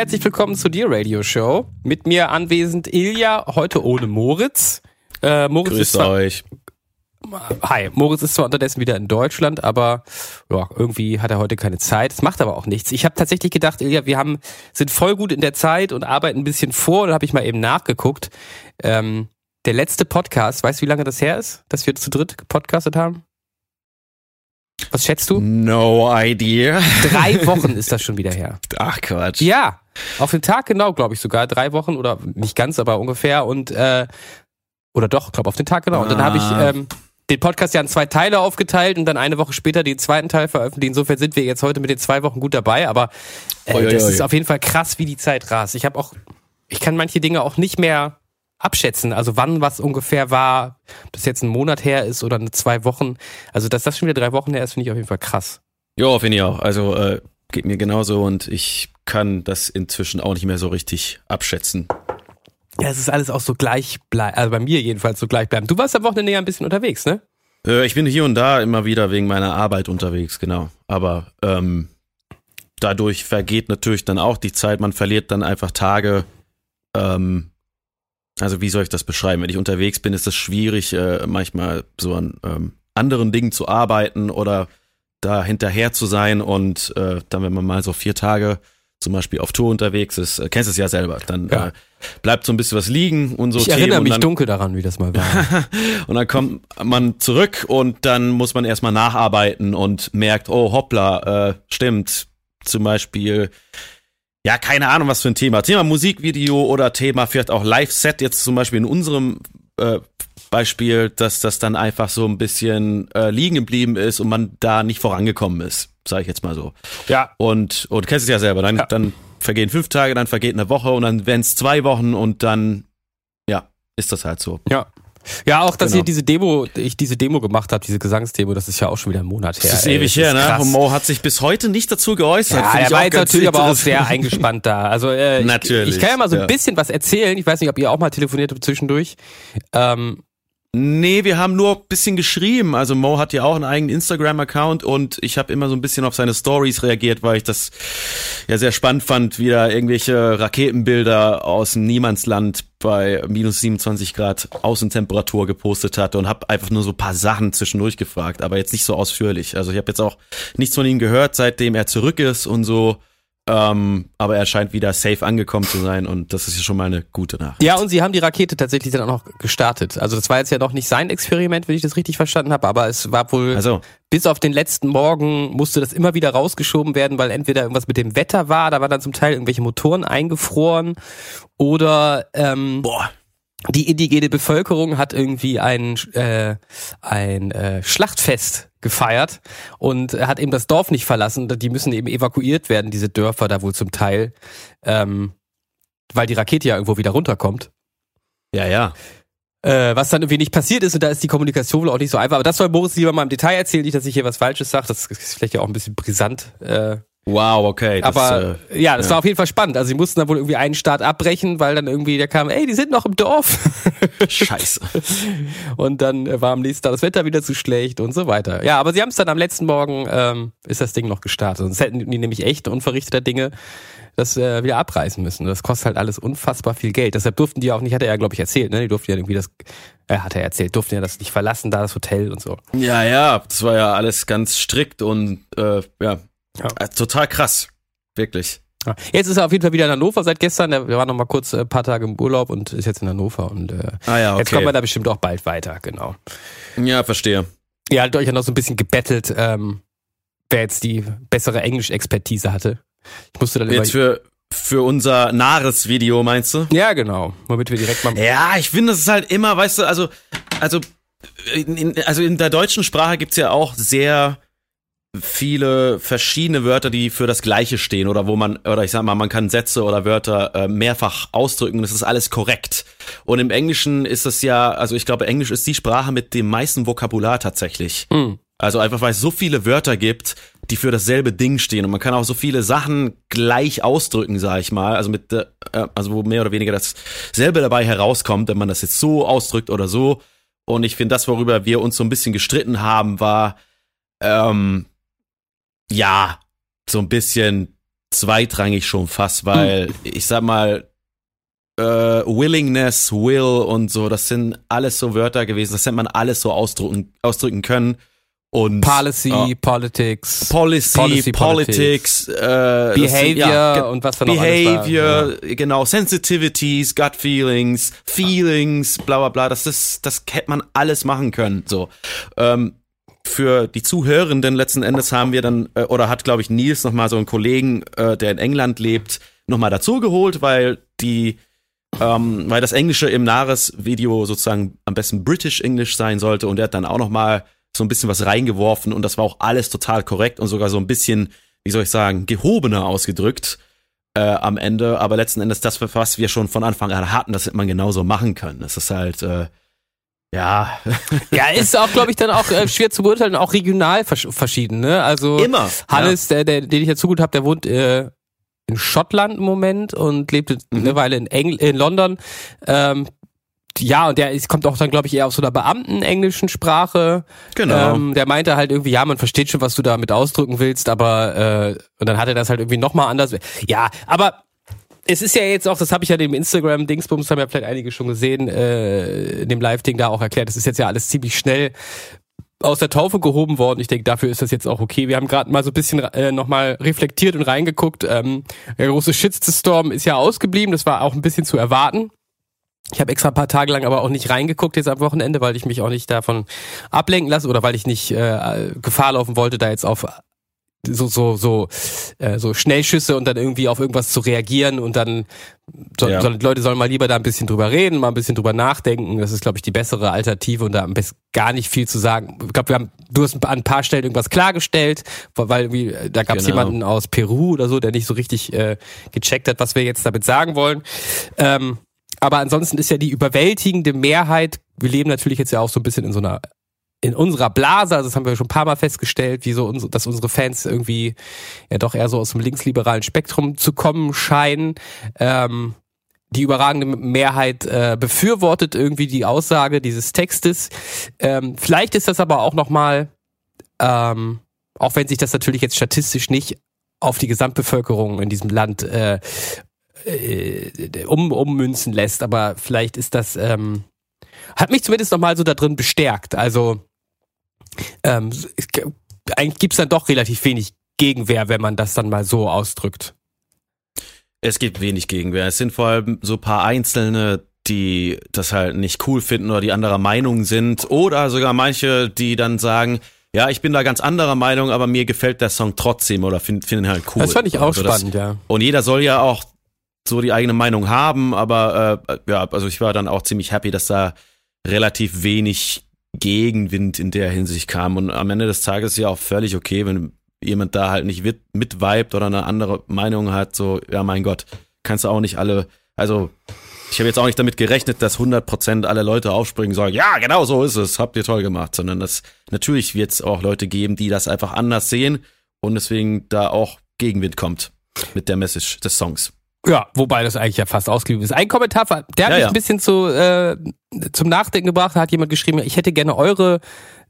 herzlich willkommen zu dir Radio Show. Mit mir anwesend Ilja, heute ohne Moritz. Äh, Moritz Grüß ist zwar, euch. Hi, Moritz ist zwar unterdessen wieder in Deutschland, aber ja, irgendwie hat er heute keine Zeit. Das macht aber auch nichts. Ich habe tatsächlich gedacht, Ilja, wir haben sind voll gut in der Zeit und arbeiten ein bisschen vor. Da habe ich mal eben nachgeguckt. Ähm, der letzte Podcast, weißt du, wie lange das her ist, dass wir zu dritt gepodcastet haben? Was schätzt du? No idea. Drei Wochen ist das schon wieder her. Ach Quatsch. Ja, auf den Tag genau, glaube ich sogar. Drei Wochen oder nicht ganz, aber ungefähr. Und äh, oder doch, glaube auf den Tag genau. Und dann habe ich ah. ähm, den Podcast ja in zwei Teile aufgeteilt und dann eine Woche später den zweiten Teil veröffentlicht. Insofern sind wir jetzt heute mit den zwei Wochen gut dabei. Aber äh, oi, oi, das oi. ist auf jeden Fall krass, wie die Zeit rast. Ich habe auch, ich kann manche Dinge auch nicht mehr abschätzen, also wann was ungefähr war, ob das jetzt ein Monat her ist oder eine zwei Wochen. Also dass das schon wieder drei Wochen her ist, finde ich auf jeden Fall krass. Ja, finde ich auch. Also äh, geht mir genauso und ich kann das inzwischen auch nicht mehr so richtig abschätzen. Ja, es ist alles auch so gleich bleiben, also bei mir jedenfalls so gleich bleiben. Du warst am Wochenende ja ein bisschen unterwegs, ne? Äh, ich bin hier und da immer wieder wegen meiner Arbeit unterwegs, genau. Aber ähm, dadurch vergeht natürlich dann auch die Zeit, man verliert dann einfach Tage, ähm, also wie soll ich das beschreiben? Wenn ich unterwegs bin, ist es schwierig, äh, manchmal so an ähm, anderen Dingen zu arbeiten oder da hinterher zu sein und äh, dann, wenn man mal so vier Tage zum Beispiel auf Tour unterwegs ist, äh, kennst du es ja selber, dann ja. äh, bleibt so ein bisschen was liegen und so. Ich Themen erinnere mich dann, dunkel daran, wie das mal war. und dann kommt man zurück und dann muss man erstmal nacharbeiten und merkt, oh hoppla, äh, stimmt, zum Beispiel ja, keine Ahnung, was für ein Thema. Thema Musikvideo oder Thema vielleicht auch Live-Set, jetzt zum Beispiel in unserem äh, Beispiel, dass das dann einfach so ein bisschen äh, liegen geblieben ist und man da nicht vorangekommen ist, sage ich jetzt mal so. Ja. Und, und kennst es ja selber, dann, ja. dann vergehen fünf Tage, dann vergeht eine Woche und dann werden es zwei Wochen und dann, ja, ist das halt so. Ja. Ja, auch, dass genau. ihr diese Demo, ich diese Demo gemacht habe, diese Gesangsdemo, das ist ja auch schon wieder ein Monat her. Das ist ey, ewig her, ne? Und Mo hat sich bis heute nicht dazu geäußert. Ja, er war jetzt natürlich aber auch sehr eingespannt da. Also äh, natürlich. Ich, ich, kann ja mal so ein ja. bisschen was erzählen. Ich weiß nicht, ob ihr auch mal telefoniert habt zwischendurch. Ähm, Nee, wir haben nur bisschen geschrieben. Also Mo hat ja auch einen eigenen Instagram-Account und ich habe immer so ein bisschen auf seine Stories reagiert, weil ich das ja sehr spannend fand, wie da irgendwelche Raketenbilder aus dem Niemandsland bei minus 27 Grad Außentemperatur gepostet hat und habe einfach nur so paar Sachen zwischendurch gefragt, aber jetzt nicht so ausführlich. Also ich habe jetzt auch nichts von ihm gehört, seitdem er zurück ist und so. Ähm, aber er scheint wieder safe angekommen zu sein und das ist ja schon mal eine gute Nachricht. Ja, und sie haben die Rakete tatsächlich dann auch noch gestartet. Also das war jetzt ja noch nicht sein Experiment, wenn ich das richtig verstanden habe, aber es war wohl also. bis auf den letzten Morgen musste das immer wieder rausgeschoben werden, weil entweder irgendwas mit dem Wetter war, da waren dann zum Teil irgendwelche Motoren eingefroren oder ähm, Boah die indigene Bevölkerung hat irgendwie ein, äh, ein äh, Schlachtfest gefeiert und hat eben das Dorf nicht verlassen. Die müssen eben evakuiert werden, diese Dörfer da wohl zum Teil, ähm, weil die Rakete ja irgendwo wieder runterkommt. Ja, ja. Äh, was dann irgendwie nicht passiert ist und da ist die Kommunikation wohl auch nicht so einfach. Aber das soll Moritz lieber mal im Detail erzählen, nicht, dass ich hier was Falsches sage. Das ist vielleicht ja auch ein bisschen brisant. Äh, Wow, okay. Das, Aber äh, ja, das ja. war auf jeden Fall spannend. Also sie mussten dann wohl irgendwie einen Start abbrechen, weil dann irgendwie der kam, ey, die sind noch im Dorf. Scheiße. und dann war am nächsten Tag das Wetter wieder zu schlecht und so weiter. Ja, aber sie haben es dann am letzten Morgen, ähm, ist das Ding noch gestartet. Sonst hätten die nämlich echt unverrichteter Dinge das äh, wieder abreißen müssen. Das kostet halt alles unfassbar viel Geld. Deshalb durften die auch nicht, hat er ja, glaube ich, erzählt, ne? Die durften ja irgendwie das, äh, hat er erzählt, durften ja das nicht verlassen, da das Hotel und so. Ja, ja, das war ja alles ganz strikt und äh, ja, ja. Äh, total krass. Wirklich. Jetzt ist er auf jeden Fall wieder in Hannover seit gestern. Er war noch mal kurz ein äh, paar Tage im Urlaub und ist jetzt in Hannover. Und äh, ah ja, okay. jetzt kommt man da bestimmt auch bald weiter, genau. Ja, verstehe. Ihr habt euch ja noch so ein bisschen gebettelt, ähm, wer jetzt die bessere Englisch-Expertise hatte. Ich musste dann Jetzt für, für unser Nares-Video, meinst du? Ja, genau. Womit wir direkt mal. Ja, ich finde, das ist halt immer, weißt du, also, also, in, also in der deutschen Sprache gibt's ja auch sehr viele verschiedene Wörter, die für das Gleiche stehen oder wo man, oder ich sag mal, man kann Sätze oder Wörter äh, mehrfach ausdrücken, das ist alles korrekt. Und im Englischen ist es ja, also ich glaube, Englisch ist die Sprache mit dem meisten Vokabular tatsächlich. Mhm. Also einfach, weil es so viele Wörter gibt, die für dasselbe Ding stehen und man kann auch so viele Sachen gleich ausdrücken, sag ich mal, also mit, äh, also wo mehr oder weniger dasselbe dabei herauskommt, wenn man das jetzt so ausdrückt oder so. Und ich finde, das, worüber wir uns so ein bisschen gestritten haben, war, ähm, ja, so ein bisschen zweitrangig schon fast, weil mhm. ich sag mal, äh, Willingness, Will und so, das sind alles so Wörter gewesen, das hätte man alles so ausdrücken, ausdrücken können. Und, Policy, uh, Politics. Policy, Policy Politics, äh, Behavior ja, und was für noch Behavior, ja. genau, Sensitivities, Gut Feelings, Feelings, bla bla bla, das ist, das hätte man alles machen können, so. Ähm, für die Zuhörenden letzten Endes haben wir dann, äh, oder hat, glaube ich, Nils nochmal so einen Kollegen, äh, der in England lebt, nochmal dazugeholt, weil die ähm, weil das Englische im Nares-Video sozusagen am besten British English sein sollte. Und er hat dann auch noch mal so ein bisschen was reingeworfen. Und das war auch alles total korrekt und sogar so ein bisschen, wie soll ich sagen, gehobener ausgedrückt äh, am Ende, aber letzten Endes das, was wir schon von Anfang an hatten, das hätte man genauso machen können. Das ist halt, äh, ja. ja, ist auch, glaube ich, dann auch äh, schwer zu beurteilen, auch regional vers verschieden, ne? Also Immer. Hannes, ja. der, der, den ich ja zugut habe, der wohnt äh, in Schottland im Moment und lebte mhm. eine Weile in, Engl in London. Ähm, ja, und der ist, kommt auch dann, glaube ich, eher aus so einer Beamten-englischen Sprache. Genau. Ähm, der meinte halt irgendwie, ja, man versteht schon, was du damit ausdrücken willst, aber äh, und dann hat er das halt irgendwie nochmal anders. Ja, aber es ist ja jetzt auch, das habe ich ja dem Instagram-Dingsbums, haben ja vielleicht einige schon gesehen, äh, in dem Live-Ding da auch erklärt, das ist jetzt ja alles ziemlich schnell aus der Taufe gehoben worden. Ich denke, dafür ist das jetzt auch okay. Wir haben gerade mal so ein bisschen äh, nochmal reflektiert und reingeguckt. Ähm, der große Shitstorm ist ja ausgeblieben. Das war auch ein bisschen zu erwarten. Ich habe extra ein paar Tage lang aber auch nicht reingeguckt jetzt am Wochenende, weil ich mich auch nicht davon ablenken lasse oder weil ich nicht äh, Gefahr laufen wollte, da jetzt auf so so so äh, so Schnellschüsse und dann irgendwie auf irgendwas zu reagieren und dann so, ja. so, Leute sollen mal lieber da ein bisschen drüber reden, mal ein bisschen drüber nachdenken. Das ist glaube ich die bessere Alternative und da am besten gar nicht viel zu sagen. Ich glaube, wir haben du hast an ein paar Stellen irgendwas klargestellt, weil wie, da gab es genau. jemanden aus Peru oder so, der nicht so richtig äh, gecheckt hat, was wir jetzt damit sagen wollen. Ähm, aber ansonsten ist ja die überwältigende Mehrheit, wir leben natürlich jetzt ja auch so ein bisschen in so einer in unserer Blase, also das haben wir schon ein paar Mal festgestellt, wie so unsere, dass unsere Fans irgendwie ja doch eher so aus dem linksliberalen Spektrum zu kommen scheinen. Ähm, die überragende Mehrheit äh, befürwortet irgendwie die Aussage dieses Textes. Ähm, vielleicht ist das aber auch nochmal, ähm, auch wenn sich das natürlich jetzt statistisch nicht auf die Gesamtbevölkerung in diesem Land äh, äh, um, ummünzen lässt, aber vielleicht ist das, ähm, hat mich zumindest nochmal so da drin bestärkt. Also ähm, eigentlich gibt's dann doch relativ wenig Gegenwehr, wenn man das dann mal so ausdrückt. Es gibt wenig Gegenwehr. Es sind vor allem so paar Einzelne, die das halt nicht cool finden oder die anderer Meinung sind. Oder sogar manche, die dann sagen, ja, ich bin da ganz anderer Meinung, aber mir gefällt der Song trotzdem oder finden find ihn halt cool. Das fand ich auch also spannend, das, ja. Und jeder soll ja auch so die eigene Meinung haben, aber äh, ja, also ich war dann auch ziemlich happy, dass da relativ wenig Gegenwind in der Hinsicht kam. Und am Ende des Tages ist ja auch völlig okay, wenn jemand da halt nicht mitweibt oder eine andere Meinung hat, so, ja mein Gott, kannst du auch nicht alle, also ich habe jetzt auch nicht damit gerechnet, dass 100% alle Leute aufspringen sagen, ja, genau so ist es, habt ihr toll gemacht, sondern dass natürlich wird es auch Leute geben, die das einfach anders sehen und deswegen da auch Gegenwind kommt mit der Message des Songs. Ja, wobei das eigentlich ja fast ausgeblieben ist. Ein Kommentar, der hat ja, mich ja. ein bisschen zu, äh, zum Nachdenken gebracht. Da hat jemand geschrieben, ich hätte gerne eure,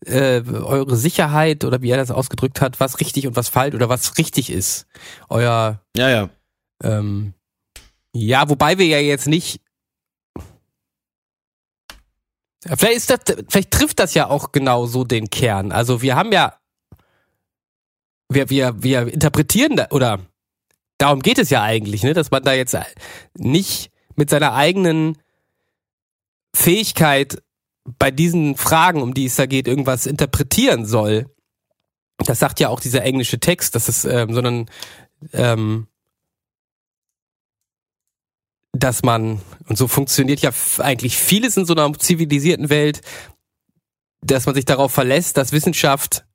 äh, eure Sicherheit oder wie er das ausgedrückt hat, was richtig und was falsch oder was richtig ist. Euer. Ja, ja. Ähm, ja, wobei wir ja jetzt nicht. Vielleicht ist das, vielleicht trifft das ja auch genau so den Kern. Also wir haben ja, wir, wir, wir interpretieren da, oder darum geht es ja eigentlich, ne? dass man da jetzt nicht mit seiner eigenen Fähigkeit bei diesen Fragen, um die es da geht, irgendwas interpretieren soll. Das sagt ja auch dieser englische Text, dass es, ähm, sondern ähm, dass man, und so funktioniert ja eigentlich vieles in so einer zivilisierten Welt, dass man sich darauf verlässt, dass Wissenschaft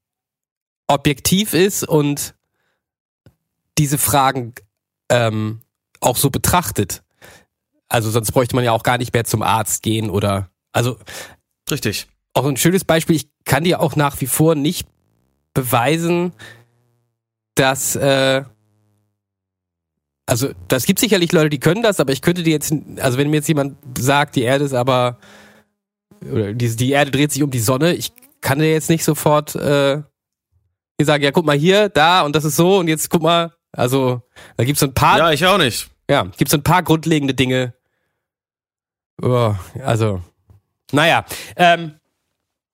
objektiv ist und diese Fragen ähm, auch so betrachtet. Also sonst bräuchte man ja auch gar nicht mehr zum Arzt gehen oder also richtig. Auch ein schönes Beispiel. Ich kann dir auch nach wie vor nicht beweisen, dass äh, also das gibt sicherlich Leute, die können das, aber ich könnte dir jetzt, also wenn mir jetzt jemand sagt, die Erde ist aber oder die, die Erde dreht sich um die Sonne, ich kann dir jetzt nicht sofort äh, Die sagen, ja, guck mal hier, da und das ist so und jetzt guck mal, also da gibt's ein paar. Ja, ich auch nicht. Ja, gibt's ein paar grundlegende Dinge. Oh, also, naja. Ähm,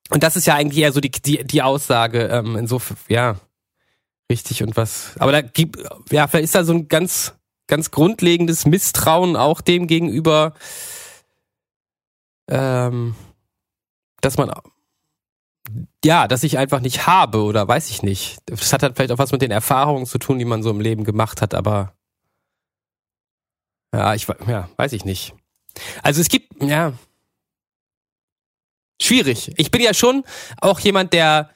und das ist ja eigentlich eher so die, die, die Aussage, ähm, insofern, ja, richtig und was. Aber da gibt, ja, vielleicht ist da so ein ganz, ganz grundlegendes Misstrauen auch dem gegenüber, ähm, dass man ja, dass ich einfach nicht habe oder weiß ich nicht. Das hat halt vielleicht auch was mit den Erfahrungen zu tun, die man so im Leben gemacht hat, aber ja, ich ja, weiß ich nicht. Also es gibt ja schwierig. Ich bin ja schon auch jemand, der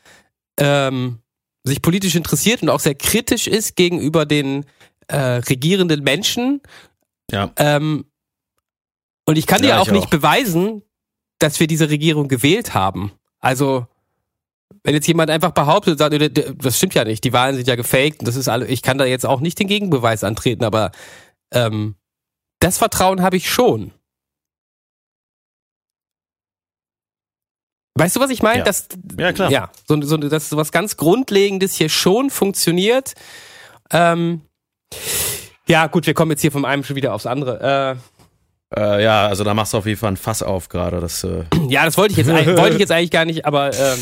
ähm, sich politisch interessiert und auch sehr kritisch ist gegenüber den äh, regierenden Menschen. Ja. Ähm, und ich kann ja, dir auch nicht auch. beweisen, dass wir diese Regierung gewählt haben. Also wenn jetzt jemand einfach behauptet und sagt, das stimmt ja nicht, die Wahlen sind ja gefaked und das ist alle, ich kann da jetzt auch nicht den Gegenbeweis antreten, aber ähm, das Vertrauen habe ich schon. Weißt du, was ich meine? Ja. Ja, klar. Ja, so, so, dass so was ganz Grundlegendes hier schon funktioniert. Ähm, ja, gut, wir kommen jetzt hier vom einen schon wieder aufs andere. Äh, äh, ja, also da machst du auf jeden Fall ein Fass auf gerade. Das, äh ja, das wollte ich jetzt, wollte ich jetzt eigentlich gar nicht, aber ähm,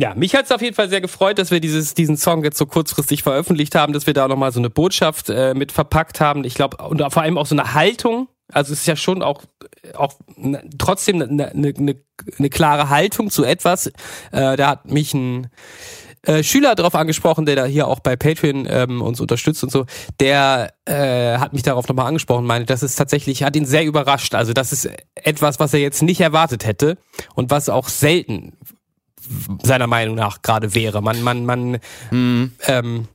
ja, mich hat es auf jeden Fall sehr gefreut, dass wir dieses, diesen Song jetzt so kurzfristig veröffentlicht haben, dass wir da nochmal so eine Botschaft äh, mit verpackt haben. Ich glaube, und vor allem auch so eine Haltung. Also es ist ja schon auch, auch trotzdem eine, eine, eine, eine klare Haltung zu etwas. Äh, da hat mich ein äh, Schüler darauf angesprochen, der da hier auch bei Patreon ähm, uns unterstützt und so, der äh, hat mich darauf nochmal angesprochen, meinte, das ist tatsächlich, hat ihn sehr überrascht. Also das ist etwas, was er jetzt nicht erwartet hätte und was auch selten seiner Meinung nach gerade wäre. Man, man, man mhm. ähm,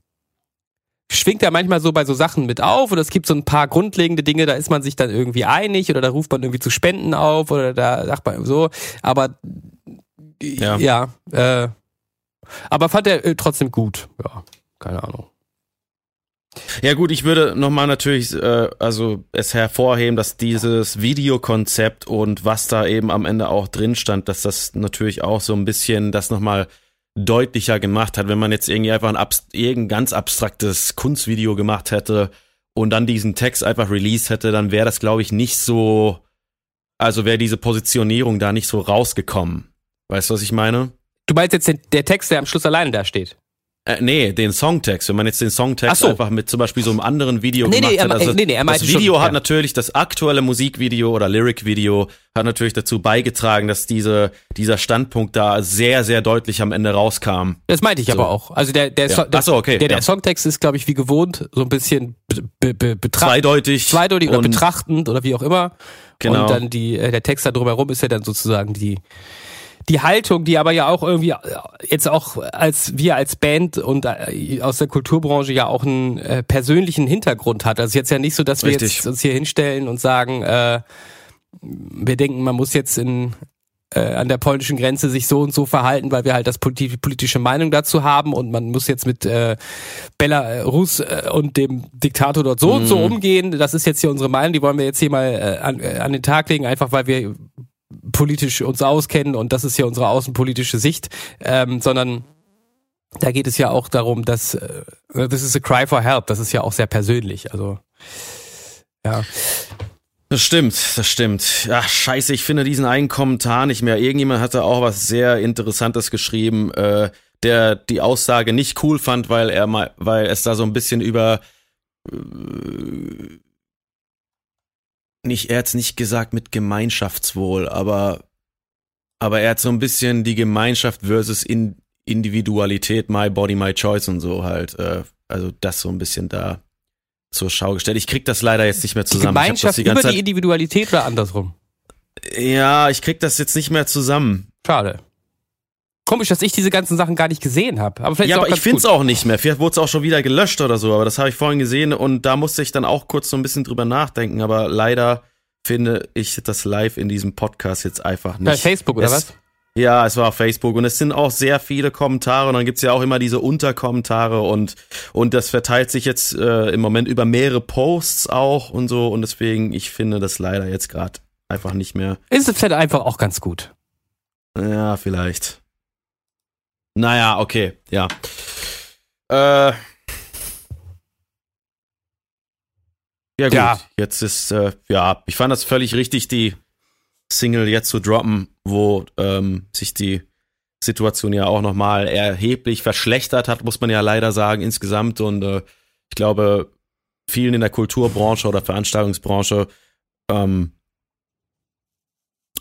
schwingt ja manchmal so bei so Sachen mit auf oder es gibt so ein paar grundlegende Dinge, da ist man sich dann irgendwie einig oder da ruft man irgendwie zu Spenden auf oder da sagt man so, aber ja, ja äh, aber fand er äh, trotzdem gut. Ja, keine Ahnung. Ja gut, ich würde nochmal natürlich äh, also es hervorheben, dass dieses Videokonzept und was da eben am Ende auch drin stand, dass das natürlich auch so ein bisschen das nochmal deutlicher gemacht hat, wenn man jetzt irgendwie einfach ein abs irgendein ganz abstraktes Kunstvideo gemacht hätte und dann diesen Text einfach released hätte, dann wäre das glaube ich nicht so, also wäre diese Positionierung da nicht so rausgekommen. Weißt du, was ich meine? Du meinst jetzt den, der Text, der am Schluss alleine da steht? Äh, nee, den Songtext. Wenn man jetzt den Songtext so. einfach mit zum Beispiel so einem anderen Video nee, gemacht nee, hat. Also nee, nee, er das Video schon, hat ja. natürlich, das aktuelle Musikvideo oder Lyric-Video hat natürlich dazu beigetragen, dass diese, dieser Standpunkt da sehr, sehr deutlich am Ende rauskam. Das meinte ich so. aber auch. Also der, der, ja. so, der, so, okay, der, der Songtext ist, glaube ich, wie gewohnt, so ein bisschen be, be, be zweideutig. Zweideutig oder betrachtend oder wie auch immer. Genau. Und dann die, äh, der Text da drumherum ist ja dann sozusagen die, die Haltung, die aber ja auch irgendwie äh, jetzt auch als wir als Band und äh, aus der Kulturbranche ja auch einen äh, persönlichen Hintergrund hat. Also jetzt ja nicht so, dass wir Richtig. jetzt uns hier hinstellen und sagen, äh, wir denken, man muss jetzt in äh, an der polnischen Grenze sich so und so verhalten, weil wir halt das politi politische Meinung dazu haben und man muss jetzt mit äh, Belarus äh, und dem Diktator dort so mm. und so mhm. umgehen. Das ist jetzt hier unsere Meinung, die wollen wir jetzt hier mal äh, an, äh, an den Tag legen, einfach weil wir politisch uns auskennen und das ist ja unsere außenpolitische Sicht, ähm, sondern da geht es ja auch darum, dass äh, this is a cry for help, das ist ja auch sehr persönlich, also ja. Das stimmt, das stimmt. Ach, scheiße, ich finde diesen einen Kommentar nicht mehr. Irgendjemand hatte auch was sehr Interessantes geschrieben, äh, der die Aussage nicht cool fand, weil er mal, weil es da so ein bisschen über äh, nicht, er hat's nicht gesagt mit Gemeinschaftswohl, aber, aber er hat so ein bisschen die Gemeinschaft versus in, Individualität, my body, my choice und so halt, äh, also das so ein bisschen da zur Schau gestellt. Ich krieg das leider jetzt nicht mehr zusammen. Die Gemeinschaft die über die Individualität oder andersrum? Ja, ich krieg das jetzt nicht mehr zusammen. Schade. Komisch, dass ich diese ganzen Sachen gar nicht gesehen habe. Aber vielleicht ja, aber ich finde es auch nicht mehr. Vielleicht wurde es auch schon wieder gelöscht oder so. Aber das habe ich vorhin gesehen und da musste ich dann auch kurz so ein bisschen drüber nachdenken. Aber leider finde ich das live in diesem Podcast jetzt einfach nicht. Bei Facebook oder es, was? Ja, es war auf Facebook und es sind auch sehr viele Kommentare und dann gibt's ja auch immer diese Unterkommentare und und das verteilt sich jetzt äh, im Moment über mehrere Posts auch und so und deswegen ich finde das leider jetzt gerade einfach nicht mehr. Ist es vielleicht einfach auch ganz gut. Ja, vielleicht. Naja, okay, ja. Äh, ja gut, ja. jetzt ist, äh, ja, ich fand das völlig richtig, die Single jetzt zu droppen, wo ähm, sich die Situation ja auch nochmal erheblich verschlechtert hat, muss man ja leider sagen, insgesamt. Und äh, ich glaube, vielen in der Kulturbranche oder Veranstaltungsbranche ähm,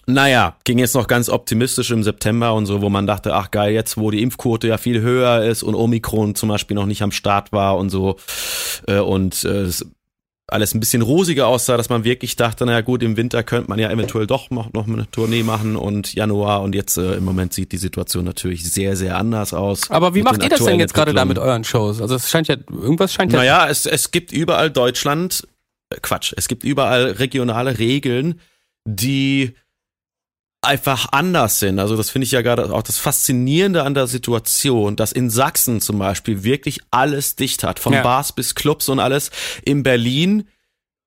naja, ging jetzt noch ganz optimistisch im September und so, wo man dachte, ach geil, jetzt wo die Impfquote ja viel höher ist und Omikron zum Beispiel noch nicht am Start war und so äh, und äh, alles ein bisschen rosiger aussah, dass man wirklich dachte, naja gut, im Winter könnte man ja eventuell doch noch, noch eine Tournee machen und Januar und jetzt äh, im Moment sieht die Situation natürlich sehr, sehr anders aus. Aber wie macht ihr das denn jetzt gerade da mit euren Shows? Also es scheint ja, irgendwas scheint ja... Naja, es, es gibt überall Deutschland, äh, Quatsch, es gibt überall regionale Regeln, die einfach anders sind. Also das finde ich ja gerade auch das Faszinierende an der Situation, dass in Sachsen zum Beispiel wirklich alles dicht hat, von ja. Bars bis Clubs und alles. In Berlin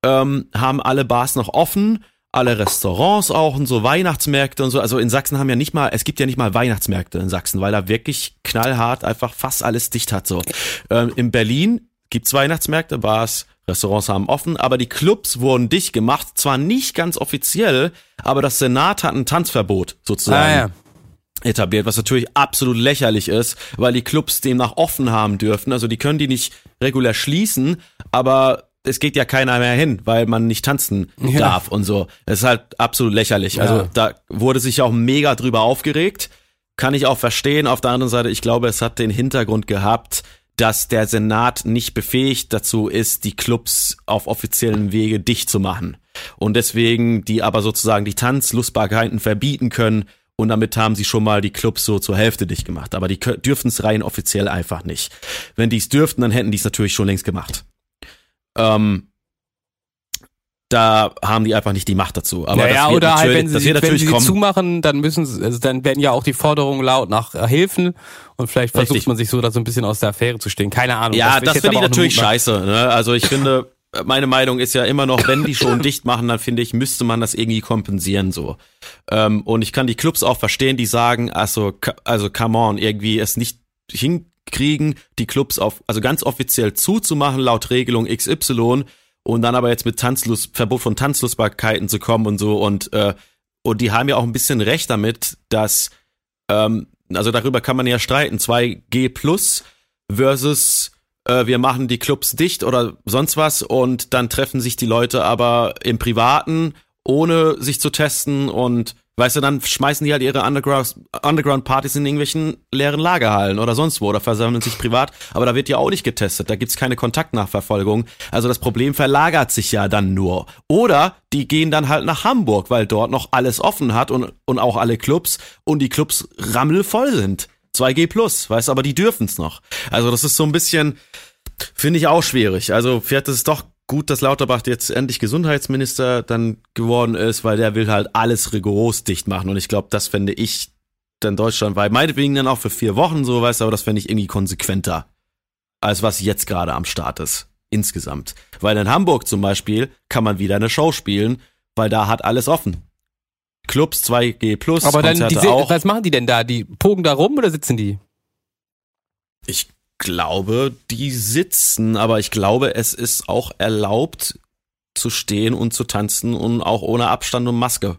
ähm, haben alle Bars noch offen, alle Restaurants auch und so Weihnachtsmärkte und so. Also in Sachsen haben ja nicht mal, es gibt ja nicht mal Weihnachtsmärkte in Sachsen, weil da wirklich knallhart einfach fast alles dicht hat. So ähm, in Berlin gibt's Weihnachtsmärkte, Bars, Restaurants haben offen, aber die Clubs wurden dicht gemacht, zwar nicht ganz offiziell, aber das Senat hat ein Tanzverbot sozusagen. Ah, ja etabliert, was natürlich absolut lächerlich ist, weil die Clubs demnach offen haben dürfen. Also die können die nicht regulär schließen, aber es geht ja keiner mehr hin, weil man nicht tanzen ja. darf und so. Das ist halt absolut lächerlich. Also ja. Also da wurde sich auch mega drüber aufgeregt. Kann ich auch verstehen. Auf der anderen Seite, ich glaube, es hat den Hintergrund gehabt, dass der Senat nicht befähigt dazu ist, die Clubs auf offiziellen Wege dicht zu machen. Und deswegen die aber sozusagen die Tanzlustbarkeiten verbieten können und damit haben sie schon mal die Clubs so zur Hälfte dicht gemacht. Aber die dürften es rein offiziell einfach nicht. Wenn die es dürften, dann hätten die es natürlich schon längst gemacht. Ähm, da haben die einfach nicht die Macht dazu. Aber naja, oder halt, wenn sie, wenn sie zumachen, dann müssen sie, also dann werden ja auch die Forderungen laut nach Hilfen und vielleicht versucht Richtig. man sich so da so ein bisschen aus der Affäre zu stehen. Keine Ahnung. Ja, das, das finde ich natürlich scheiße. Ne? Also ich finde, meine Meinung ist ja immer noch, wenn die schon dicht machen, dann finde ich, müsste man das irgendwie kompensieren so. Ähm, und ich kann die Clubs auch verstehen, die sagen, also, also come on, irgendwie es nicht hinkriegen, die Clubs auf, also ganz offiziell zuzumachen laut Regelung XY und dann aber jetzt mit Tanzlust, Verbot von Tanzlustbarkeiten zu kommen und so. Und äh, und die haben ja auch ein bisschen recht damit, dass ähm, also darüber kann man ja streiten, 2G plus versus äh, wir machen die Clubs dicht oder sonst was. Und dann treffen sich die Leute aber im Privaten, ohne sich zu testen. Und Weißt du, dann schmeißen die halt ihre Underground-Partys in irgendwelchen leeren Lagerhallen oder sonst wo oder versammeln sich privat, aber da wird ja auch nicht getestet, da gibt's keine Kontaktnachverfolgung. Also das Problem verlagert sich ja dann nur. Oder die gehen dann halt nach Hamburg, weil dort noch alles offen hat und, und auch alle Clubs und die Clubs rammelvoll sind. 2G plus, weißt du, aber die dürfen's noch. Also das ist so ein bisschen, finde ich auch schwierig. Also vielleicht ist es doch gut, dass Lauterbach jetzt endlich Gesundheitsminister dann geworden ist, weil der will halt alles rigoros dicht machen. Und ich glaube, das fände ich dann deutschlandweit, meinetwegen dann auch für vier Wochen so, weißt du, aber das fände ich irgendwie konsequenter, als was jetzt gerade am Start ist. Insgesamt. Weil in Hamburg zum Beispiel kann man wieder eine Show spielen, weil da hat alles offen. Clubs 2G plus, aber dann die, auch. was machen die denn da? Die pogen da rum oder sitzen die? Ich glaube, die sitzen, aber ich glaube, es ist auch erlaubt zu stehen und zu tanzen und auch ohne Abstand und Maske.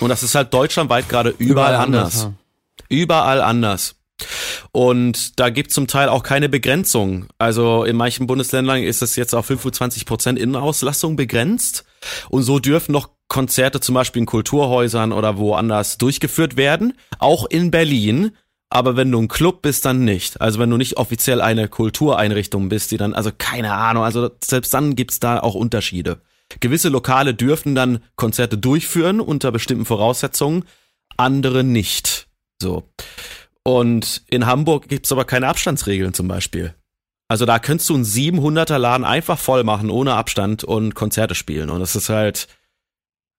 Und das ist halt deutschlandweit gerade überall, überall, anders. anders. Überall anders. Und da gibt zum Teil auch keine Begrenzung. Also in manchen Bundesländern ist es jetzt auf 25 Prozent Innenauslastung begrenzt. Und so dürfen noch Konzerte zum Beispiel in Kulturhäusern oder woanders durchgeführt werden. Auch in Berlin aber wenn du ein Club bist, dann nicht. Also wenn du nicht offiziell eine Kultureinrichtung bist, die dann, also keine Ahnung, also selbst dann gibt's da auch Unterschiede. Gewisse Lokale dürfen dann Konzerte durchführen unter bestimmten Voraussetzungen, andere nicht. So. Und in Hamburg gibt's aber keine Abstandsregeln zum Beispiel. Also da könntest du einen 700er Laden einfach voll machen, ohne Abstand und Konzerte spielen. Und das ist halt,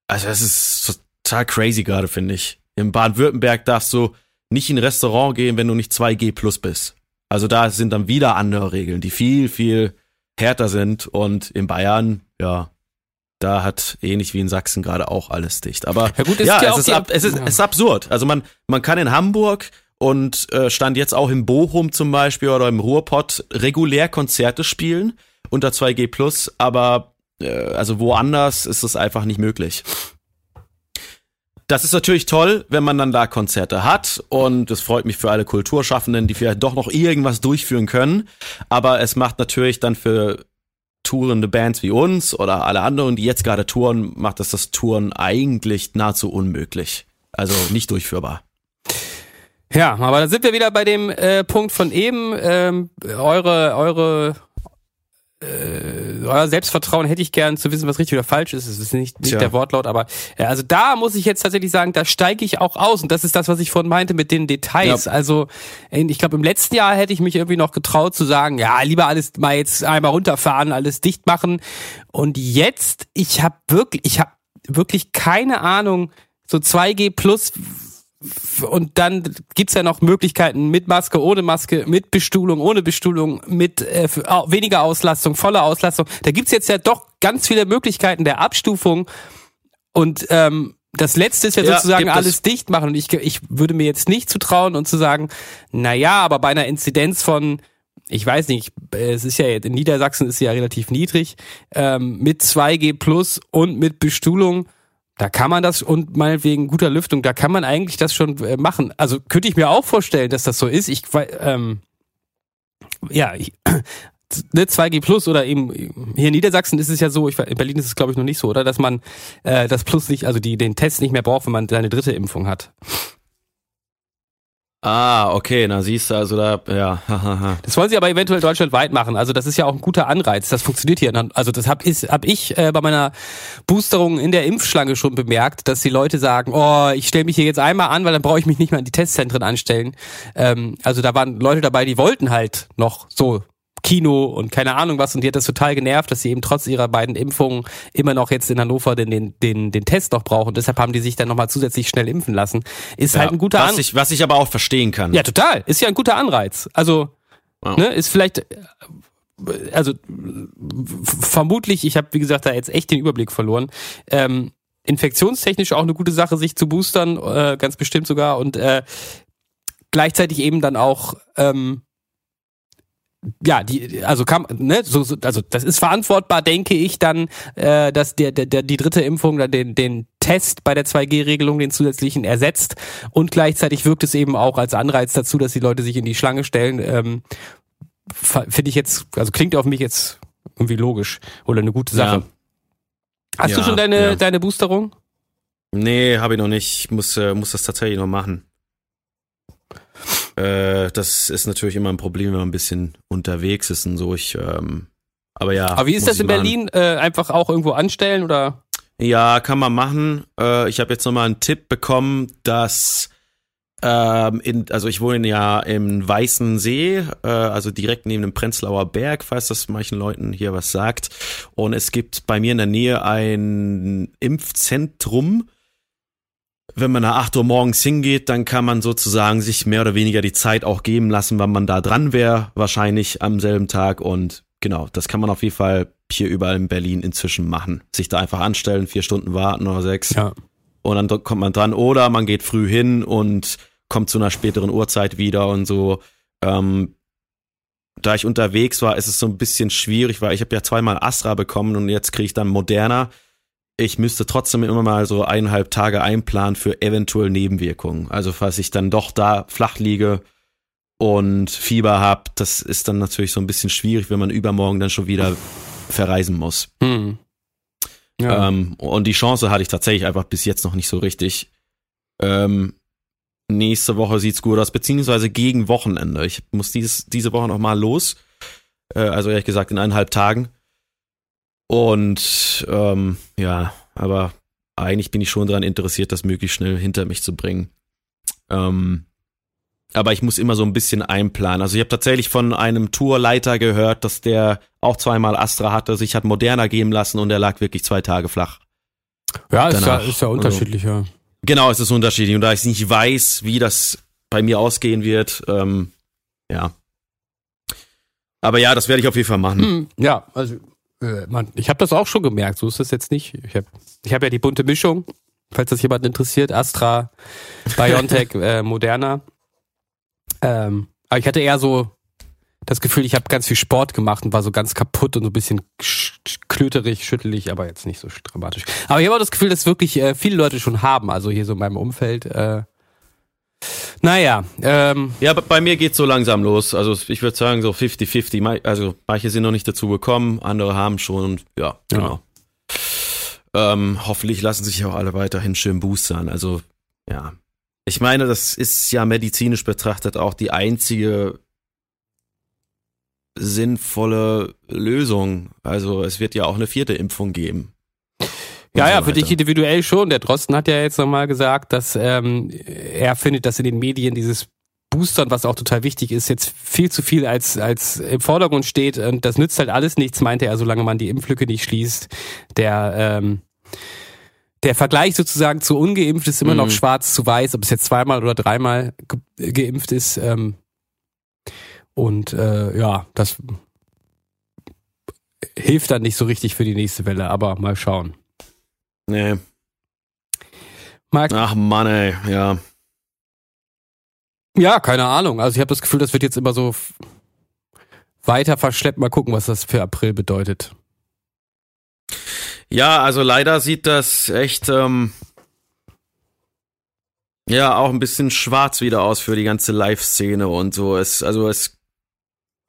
also das ist total crazy gerade, finde ich. In Baden-Württemberg darfst du nicht in ein Restaurant gehen, wenn du nicht 2G plus bist. Also da sind dann wieder andere Regeln, die viel, viel härter sind. Und in Bayern, ja, da hat ähnlich wie in Sachsen gerade auch alles dicht. Aber ja, gut, ja, ja es, ist ab, es, ist, es ist absurd. Also man, man kann in Hamburg und äh, stand jetzt auch im Bochum zum Beispiel oder im Ruhrpott regulär Konzerte spielen unter 2G Plus, aber äh, also woanders ist es einfach nicht möglich. Das ist natürlich toll, wenn man dann da Konzerte hat und es freut mich für alle Kulturschaffenden, die vielleicht doch noch irgendwas durchführen können. Aber es macht natürlich dann für tourende Bands wie uns oder alle anderen, die jetzt gerade touren, macht das das Touren eigentlich nahezu unmöglich. Also nicht durchführbar. Ja, aber da sind wir wieder bei dem äh, Punkt von eben. Ähm, eure, eure äh, euer Selbstvertrauen hätte ich gern zu wissen, was richtig oder falsch ist. Es ist nicht, nicht der Wortlaut, aber äh, also da muss ich jetzt tatsächlich sagen, da steige ich auch aus. Und das ist das, was ich vorhin meinte mit den Details. Ja. Also ich glaube, im letzten Jahr hätte ich mich irgendwie noch getraut zu sagen, ja, lieber alles mal jetzt einmal runterfahren, alles dicht machen. Und jetzt, ich habe wirklich, ich habe wirklich keine Ahnung, so 2G plus und dann gibt's ja noch Möglichkeiten mit Maske, ohne Maske, mit Bestuhlung, ohne Bestuhlung, mit äh, weniger Auslastung, voller Auslastung. Da gibt's jetzt ja doch ganz viele Möglichkeiten der Abstufung. Und ähm, das letzte ist ja, ja sozusagen alles dicht machen. Und ich, ich würde mir jetzt nicht zutrauen und zu sagen, na ja, aber bei einer Inzidenz von ich weiß nicht, es ist ja in Niedersachsen ist sie ja relativ niedrig, ähm, mit 2G plus und mit Bestuhlung da kann man das und meinetwegen guter Lüftung, da kann man eigentlich das schon äh, machen. Also könnte ich mir auch vorstellen, dass das so ist. Ich ähm, ja, ich, ne, 2G Plus oder eben hier in Niedersachsen ist es ja so, ich, in Berlin ist es glaube ich noch nicht so, oder, dass man äh, das Plus nicht, also die den Test nicht mehr braucht, wenn man seine dritte Impfung hat. Ah, okay, na siehst du, also da, ja. das wollen sie aber eventuell deutschlandweit machen. Also das ist ja auch ein guter Anreiz. Das funktioniert hier. Also das habe hab ich äh, bei meiner Boosterung in der Impfschlange schon bemerkt, dass die Leute sagen, oh, ich stelle mich hier jetzt einmal an, weil dann brauche ich mich nicht mehr in die Testzentren anstellen. Ähm, also da waren Leute dabei, die wollten halt noch so Kino und keine Ahnung was und die hat das total genervt, dass sie eben trotz ihrer beiden Impfungen immer noch jetzt in Hannover den, den, den, den Test noch brauchen. Deshalb haben die sich dann nochmal zusätzlich schnell impfen lassen. Ist ja, halt ein guter Anreiz. Was ich aber auch verstehen kann. Ja, total. Ist ja ein guter Anreiz. Also, wow. ne, ist vielleicht, also vermutlich, ich habe wie gesagt da jetzt echt den Überblick verloren. Ähm, infektionstechnisch auch eine gute Sache, sich zu boostern, äh, ganz bestimmt sogar und äh, gleichzeitig eben dann auch ähm, ja, die, also kann, ne, so, so, also das ist verantwortbar, denke ich, dann, äh, dass der, der, der die dritte Impfung dann den, den Test bei der 2G-Regelung, den zusätzlichen ersetzt und gleichzeitig wirkt es eben auch als Anreiz dazu, dass die Leute sich in die Schlange stellen. Ähm, Finde ich jetzt, also klingt auf mich jetzt irgendwie logisch oder eine gute Sache. Ja. Hast ja, du schon deine, ja. deine Boosterung? Nee, habe ich noch nicht. Ich muss, äh, muss das tatsächlich noch machen. Äh, das ist natürlich immer ein Problem, wenn man ein bisschen unterwegs ist und so. Ich, ähm, aber ja. Aber wie ist das in Berlin? Äh, einfach auch irgendwo anstellen oder? Ja, kann man machen. Äh, ich habe jetzt nochmal einen Tipp bekommen, dass ähm, in, also ich wohne ja im Weißen See, äh, also direkt neben dem Prenzlauer Berg, falls das manchen Leuten hier was sagt. Und es gibt bei mir in der Nähe ein Impfzentrum, wenn man nach 8 Uhr morgens hingeht, dann kann man sozusagen sich mehr oder weniger die Zeit auch geben lassen, wann man da dran wäre, wahrscheinlich am selben Tag. Und genau, das kann man auf jeden Fall hier überall in Berlin inzwischen machen. Sich da einfach anstellen, vier Stunden warten oder sechs. Ja. Und dann kommt man dran. Oder man geht früh hin und kommt zu einer späteren Uhrzeit wieder und so. Ähm, da ich unterwegs war, ist es so ein bisschen schwierig, weil ich habe ja zweimal Astra bekommen und jetzt kriege ich dann Moderna ich müsste trotzdem immer mal so eineinhalb Tage einplanen für eventuell Nebenwirkungen. Also falls ich dann doch da flach liege und Fieber hab, das ist dann natürlich so ein bisschen schwierig, wenn man übermorgen dann schon wieder verreisen muss. Hm. Ja. Ähm, und die Chance hatte ich tatsächlich einfach bis jetzt noch nicht so richtig. Ähm, nächste Woche sieht's gut aus, beziehungsweise gegen Wochenende. Ich muss dieses, diese Woche noch mal los. Äh, also ehrlich gesagt in eineinhalb Tagen. Und ähm, ja, aber eigentlich bin ich schon daran interessiert, das möglichst schnell hinter mich zu bringen. Ähm, aber ich muss immer so ein bisschen einplanen. Also ich habe tatsächlich von einem Tourleiter gehört, dass der auch zweimal Astra hatte, sich hat Moderna geben lassen und er lag wirklich zwei Tage flach. Ja, ist ja, ist ja unterschiedlich, also, ja. Genau, es ist unterschiedlich. Und da ich nicht weiß, wie das bei mir ausgehen wird, ähm, ja. Aber ja, das werde ich auf jeden Fall machen. Hm, ja, also äh, man, ich habe das auch schon gemerkt, so ist das jetzt nicht. Ich habe ich hab ja die bunte Mischung, falls das jemand interessiert, Astra, BioNTech, äh, Moderna. Ähm, aber ich hatte eher so das Gefühl, ich habe ganz viel Sport gemacht und war so ganz kaputt und so ein bisschen klöterig, schüttelig, aber jetzt nicht so dramatisch. Aber ich habe auch das Gefühl, dass wirklich äh, viele Leute schon haben, also hier so in meinem Umfeld. Äh, naja. Ähm, ja, bei mir geht's so langsam los. Also ich würde sagen so 50-50. Also manche sind noch nicht dazu gekommen, andere haben schon und ja, genau. Ja. Ähm, hoffentlich lassen sich auch alle weiterhin schön boostern. Also ja. Ich meine, das ist ja medizinisch betrachtet auch die einzige sinnvolle Lösung. Also es wird ja auch eine vierte Impfung geben. Ja, ja, so für dich individuell schon. Der Drosten hat ja jetzt nochmal gesagt, dass ähm, er findet, dass in den Medien dieses Boostern, was auch total wichtig ist, jetzt viel zu viel als, als im Vordergrund steht. Und das nützt halt alles nichts, meinte er, solange man die Impflücke nicht schließt. Der, ähm, der Vergleich sozusagen zu ungeimpft ist immer mhm. noch schwarz zu weiß, ob es jetzt zweimal oder dreimal ge geimpft ist. Ähm, und äh, ja, das hilft dann nicht so richtig für die nächste Welle, aber mal schauen. Nee. Mark Ach Mann, ey, ja. Ja, keine Ahnung. Also ich habe das Gefühl, das wird jetzt immer so weiter verschleppt. Mal gucken, was das für April bedeutet. Ja, also leider sieht das echt ähm, ja auch ein bisschen schwarz wieder aus für die ganze Live-Szene und so. Es, also es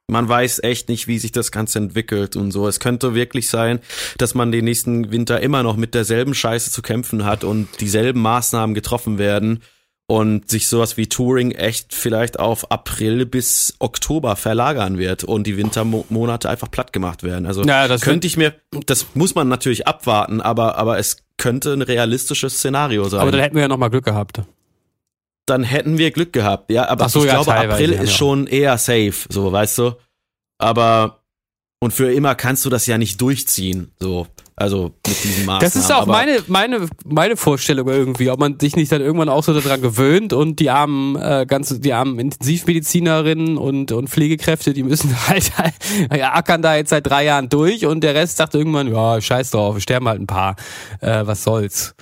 man weiß echt nicht, wie sich das Ganze entwickelt und so. Es könnte wirklich sein, dass man den nächsten Winter immer noch mit derselben Scheiße zu kämpfen hat und dieselben Maßnahmen getroffen werden und sich sowas wie Touring echt vielleicht auf April bis Oktober verlagern wird und die Wintermonate einfach platt gemacht werden. Also ja, das könnte ich mir, das muss man natürlich abwarten, aber, aber es könnte ein realistisches Szenario sein. Aber dann hätten wir ja nochmal Glück gehabt dann hätten wir Glück gehabt. Ja, aber so, ich ja, glaube, April ist schon eher safe, so, weißt du? Aber, und für immer kannst du das ja nicht durchziehen, so. Also mit diesem Maßnahmen. Das ist auch meine, meine, meine Vorstellung irgendwie, ob man sich nicht dann irgendwann auch so daran gewöhnt und die armen, äh, ganze, die armen Intensivmedizinerinnen und, und Pflegekräfte, die müssen halt, ja, ackern da jetzt seit drei Jahren durch und der Rest sagt irgendwann, ja, scheiß drauf, sterben halt ein paar, äh, was soll's.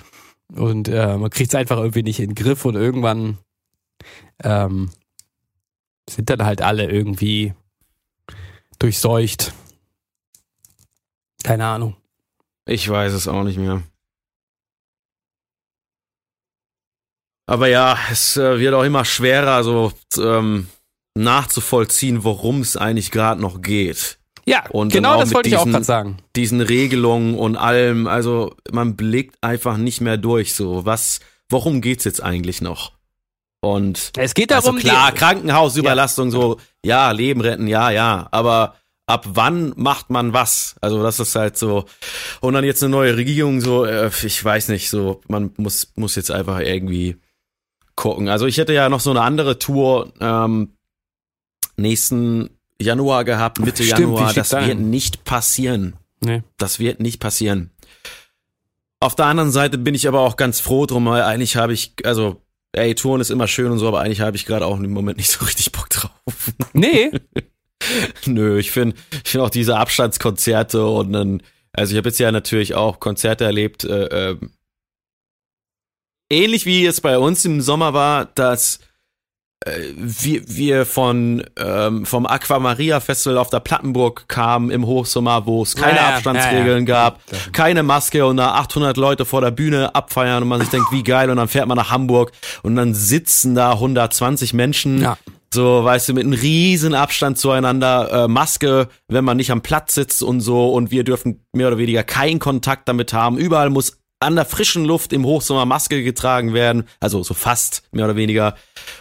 Und äh, man kriegt es einfach irgendwie nicht in den Griff und irgendwann ähm, sind dann halt alle irgendwie durchseucht. Keine Ahnung. Ich weiß es auch nicht mehr. Aber ja, es äh, wird auch immer schwerer, so ähm, nachzuvollziehen, worum es eigentlich gerade noch geht. Ja, und genau das wollte diesen, ich auch gerade sagen. Diesen Regelungen und allem, also man blickt einfach nicht mehr durch. So, was, worum geht's jetzt eigentlich noch? Und es geht darum, also klar, Krankenhausüberlastung, ja. so, ja, Leben retten, ja, ja, aber ab wann macht man was? Also das ist halt so. Und dann jetzt eine neue Regierung, so, äh, ich weiß nicht, so, man muss, muss jetzt einfach irgendwie gucken. Also ich hätte ja noch so eine andere Tour ähm, nächsten Januar gehabt, Mitte Stimmt, Januar. Das wird nicht passieren. Nee. Das wird nicht passieren. Auf der anderen Seite bin ich aber auch ganz froh drum, weil eigentlich habe ich, also, ey, Touren ist immer schön und so, aber eigentlich habe ich gerade auch im Moment nicht so richtig Bock drauf. Nee. Nö, ich finde ich finde auch diese Abstandskonzerte und dann, also ich habe jetzt ja natürlich auch Konzerte erlebt, äh, äh, ähnlich wie es bei uns im Sommer war, dass äh, wir, wir von ähm, vom Aquamaria Festival auf der Plattenburg kamen im Hochsommer, wo es keine ja, Abstandsregeln ja, ja. gab, keine Maske und da 800 Leute vor der Bühne abfeiern und man sich denkt, wie geil und dann fährt man nach Hamburg und dann sitzen da 120 Menschen. Ja. So, weißt du, mit einem riesen Abstand zueinander, äh, Maske, wenn man nicht am Platz sitzt und so und wir dürfen mehr oder weniger keinen Kontakt damit haben. Überall muss an der frischen Luft im Hochsommer Maske getragen werden, also so fast mehr oder weniger.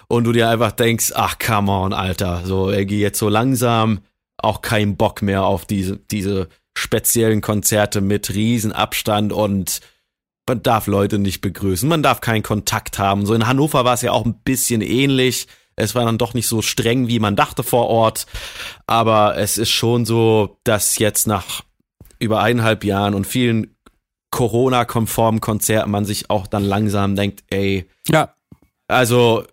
Und du dir einfach denkst, ach come on, Alter, so irgendwie jetzt so langsam auch kein Bock mehr auf diese diese speziellen Konzerte mit Riesenabstand und man darf Leute nicht begrüßen, man darf keinen Kontakt haben. So in Hannover war es ja auch ein bisschen ähnlich. Es war dann doch nicht so streng, wie man dachte vor Ort. Aber es ist schon so, dass jetzt nach über eineinhalb Jahren und vielen Corona-konformen Konzert man sich auch dann langsam denkt, ey, ja. also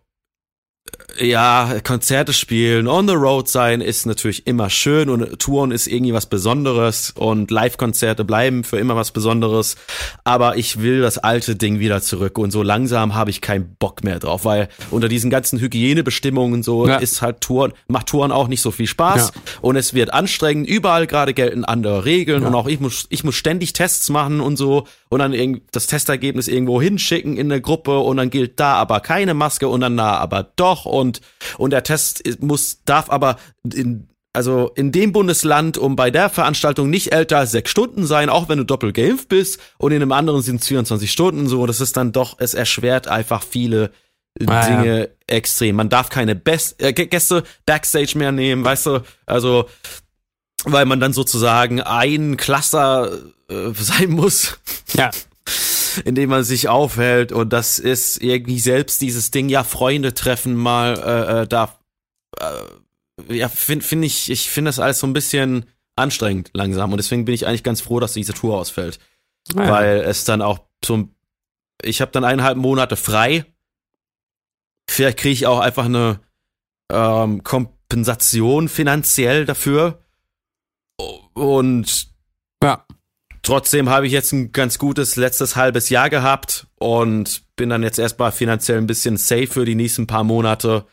ja, Konzerte spielen, on the road sein ist natürlich immer schön und Touren ist irgendwie was Besonderes und Live-Konzerte bleiben für immer was Besonderes. Aber ich will das alte Ding wieder zurück und so langsam habe ich keinen Bock mehr drauf, weil unter diesen ganzen Hygienebestimmungen so ja. ist halt Touren, macht Touren auch nicht so viel Spaß ja. und es wird anstrengend. Überall gerade gelten andere Regeln ja. und auch ich muss, ich muss ständig Tests machen und so und dann das Testergebnis irgendwo hinschicken in eine Gruppe und dann gilt da aber keine Maske und dann da aber doch und, und der Test muss, darf aber in, also in dem Bundesland um bei der Veranstaltung nicht älter als sechs Stunden sein, auch wenn du doppelt geimpft bist und in einem anderen sind es 24 Stunden so. Das ist dann doch, es erschwert einfach viele ah, Dinge ja. extrem. Man darf keine Best äh, Gäste Backstage mehr nehmen, weißt du? Also, weil man dann sozusagen ein Cluster äh, sein muss. Ja. In dem man sich aufhält. Und das ist irgendwie selbst dieses Ding, ja, Freunde treffen mal, äh, äh, da, äh, ja, finde find ich, ich finde das alles so ein bisschen anstrengend langsam. Und deswegen bin ich eigentlich ganz froh, dass diese Tour ausfällt, ja. weil es dann auch so, ich habe dann eineinhalb Monate frei, vielleicht kriege ich auch einfach eine ähm, Kompensation finanziell dafür und ja. Trotzdem habe ich jetzt ein ganz gutes letztes halbes Jahr gehabt und bin dann jetzt erstmal finanziell ein bisschen safe für die nächsten paar Monate.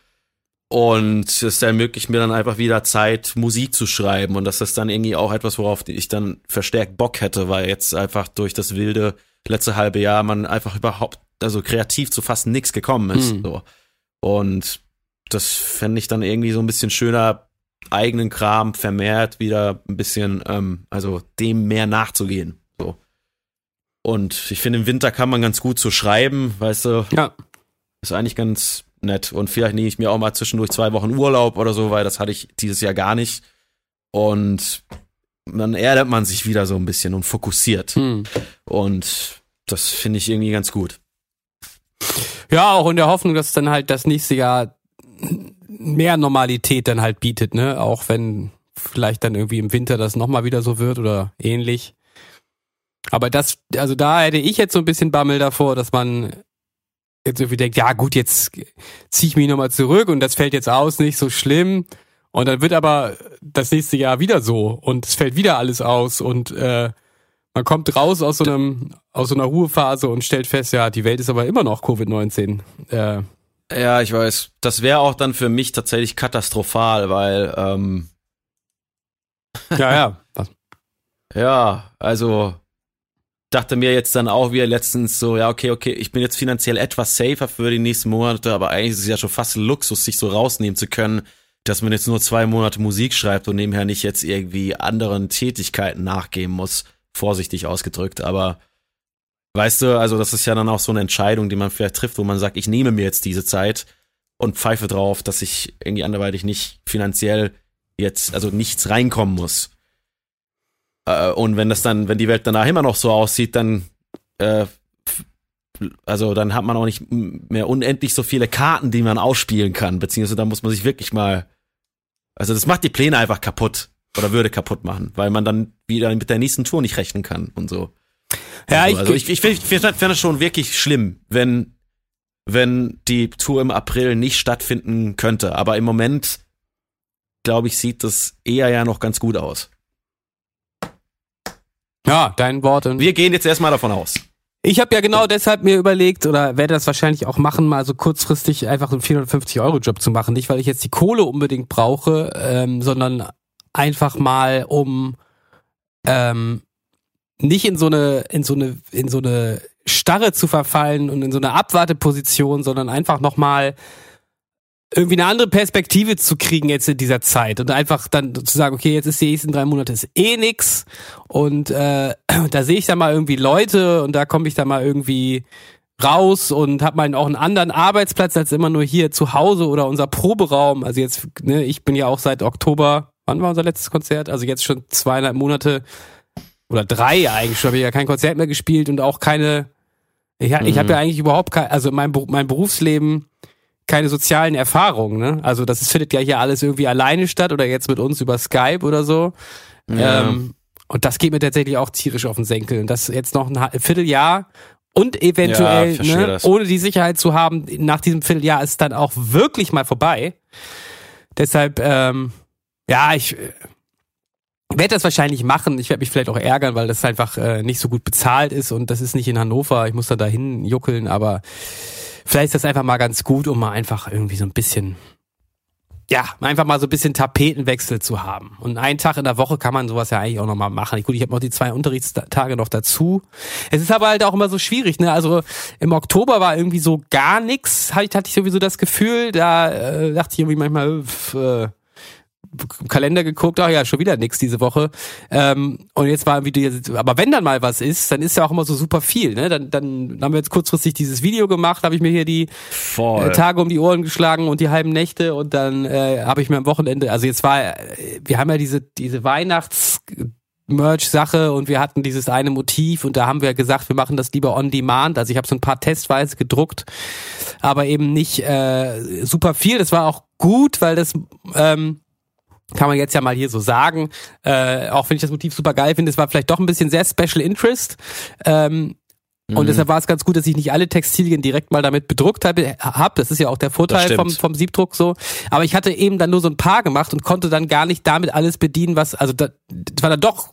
Und es ermöglicht mir dann einfach wieder Zeit, Musik zu schreiben. Und das ist dann irgendwie auch etwas, worauf ich dann verstärkt Bock hätte, weil jetzt einfach durch das wilde letzte halbe Jahr man einfach überhaupt, also kreativ zu fast nichts gekommen ist. Mhm. So. Und das fände ich dann irgendwie so ein bisschen schöner, eigenen Kram vermehrt wieder ein bisschen, ähm, also dem mehr nachzugehen. So. Und ich finde, im Winter kann man ganz gut so schreiben, weißt du? Ja. Ist eigentlich ganz nett. Und vielleicht nehme ich mir auch mal zwischendurch zwei Wochen Urlaub oder so, weil das hatte ich dieses Jahr gar nicht. Und dann erdet man sich wieder so ein bisschen und fokussiert. Hm. Und das finde ich irgendwie ganz gut. Ja, auch in der Hoffnung, dass dann halt das nächste Jahr mehr Normalität dann halt bietet, ne? Auch wenn vielleicht dann irgendwie im Winter das nochmal wieder so wird oder ähnlich. Aber das, also da hätte ich jetzt so ein bisschen Bammel davor, dass man jetzt irgendwie denkt, ja gut, jetzt ziehe ich mich nochmal zurück und das fällt jetzt aus, nicht so schlimm. Und dann wird aber das nächste Jahr wieder so und es fällt wieder alles aus und äh, man kommt raus aus so einem aus so einer Ruhephase und stellt fest, ja, die Welt ist aber immer noch Covid-19. Äh, ja, ich weiß. Das wäre auch dann für mich tatsächlich katastrophal, weil ähm, ja, ja. Was? Ja, also dachte mir jetzt dann auch wieder letztens so, ja, okay, okay, ich bin jetzt finanziell etwas safer für die nächsten Monate, aber eigentlich ist es ja schon fast ein Luxus, sich so rausnehmen zu können, dass man jetzt nur zwei Monate Musik schreibt und nebenher nicht jetzt irgendwie anderen Tätigkeiten nachgehen muss, vorsichtig ausgedrückt, aber Weißt du, also das ist ja dann auch so eine Entscheidung, die man vielleicht trifft, wo man sagt, ich nehme mir jetzt diese Zeit und pfeife drauf, dass ich irgendwie anderweitig nicht finanziell jetzt, also nichts reinkommen muss. Äh, und wenn das dann, wenn die Welt danach immer noch so aussieht, dann, äh, also dann hat man auch nicht mehr unendlich so viele Karten, die man ausspielen kann, beziehungsweise da muss man sich wirklich mal, also das macht die Pläne einfach kaputt oder würde kaputt machen, weil man dann wieder mit der nächsten Tour nicht rechnen kann und so. Ja, ich, also ich, ich, ich finde das schon wirklich schlimm, wenn, wenn die Tour im April nicht stattfinden könnte. Aber im Moment, glaube ich, sieht das eher ja noch ganz gut aus. Ja, dein Wort. Wir gehen jetzt erstmal davon aus. Ich habe ja genau deshalb mir überlegt oder werde das wahrscheinlich auch machen, mal so kurzfristig einfach einen 450 Euro Job zu machen. Nicht, weil ich jetzt die Kohle unbedingt brauche, ähm, sondern einfach mal um ähm, nicht in so eine, in so eine, in so eine Starre zu verfallen und in so eine Abwarteposition, sondern einfach nochmal irgendwie eine andere Perspektive zu kriegen jetzt in dieser Zeit und einfach dann zu sagen, okay, jetzt ist die nächsten drei Monate ist eh nix und äh, da sehe ich dann mal irgendwie Leute und da komme ich dann mal irgendwie raus und habe mal auch einen anderen Arbeitsplatz als immer nur hier zu Hause oder unser Proberaum. Also jetzt, ne, ich bin ja auch seit Oktober, wann war unser letztes Konzert? Also jetzt schon zweieinhalb Monate oder drei eigentlich schon, habe ich ja kein Konzert mehr gespielt und auch keine, ich, mhm. ich habe ja eigentlich überhaupt kein, also mein, mein Berufsleben keine sozialen Erfahrungen, ne? Also das findet ja hier alles irgendwie alleine statt oder jetzt mit uns über Skype oder so. Ja. Ähm, und das geht mir tatsächlich auch tierisch auf den Senkel. Und das jetzt noch ein Vierteljahr und eventuell, ja, ne, ohne die Sicherheit zu haben, nach diesem Vierteljahr ist dann auch wirklich mal vorbei. Deshalb, ähm, ja, ich werde das wahrscheinlich machen. Ich werde mich vielleicht auch ärgern, weil das einfach äh, nicht so gut bezahlt ist und das ist nicht in Hannover. Ich muss da dahin juckeln, aber vielleicht ist das einfach mal ganz gut, um mal einfach irgendwie so ein bisschen ja, einfach mal so ein bisschen Tapetenwechsel zu haben. Und einen Tag in der Woche kann man sowas ja eigentlich auch nochmal machen. Gut, ich habe noch die zwei Unterrichtstage noch dazu. Es ist aber halt auch immer so schwierig, ne? Also im Oktober war irgendwie so gar nichts, hatte ich sowieso das Gefühl. Da äh, dachte ich irgendwie manchmal, äh, Kalender geguckt, ach ja, schon wieder nix diese Woche. Ähm, und jetzt war wieder, aber wenn dann mal was ist, dann ist ja auch immer so super viel. Ne? Dann, dann haben wir jetzt kurzfristig dieses Video gemacht, habe ich mir hier die äh, Tage um die Ohren geschlagen und die halben Nächte und dann äh, habe ich mir am Wochenende, also jetzt war, äh, wir haben ja diese diese Weihnachts Merch-Sache und wir hatten dieses eine Motiv und da haben wir gesagt, wir machen das lieber on demand. Also ich habe so ein paar testweise gedruckt, aber eben nicht äh, super viel. Das war auch gut, weil das ähm, kann man jetzt ja mal hier so sagen. Äh, auch wenn ich das Motiv super geil finde, es war vielleicht doch ein bisschen sehr Special Interest. Ähm, mhm. Und deshalb war es ganz gut, dass ich nicht alle Textilien direkt mal damit bedruckt habe. Hab. Das ist ja auch der Vorteil vom, vom Siebdruck so. Aber ich hatte eben dann nur so ein paar gemacht und konnte dann gar nicht damit alles bedienen, was, also da, das war dann doch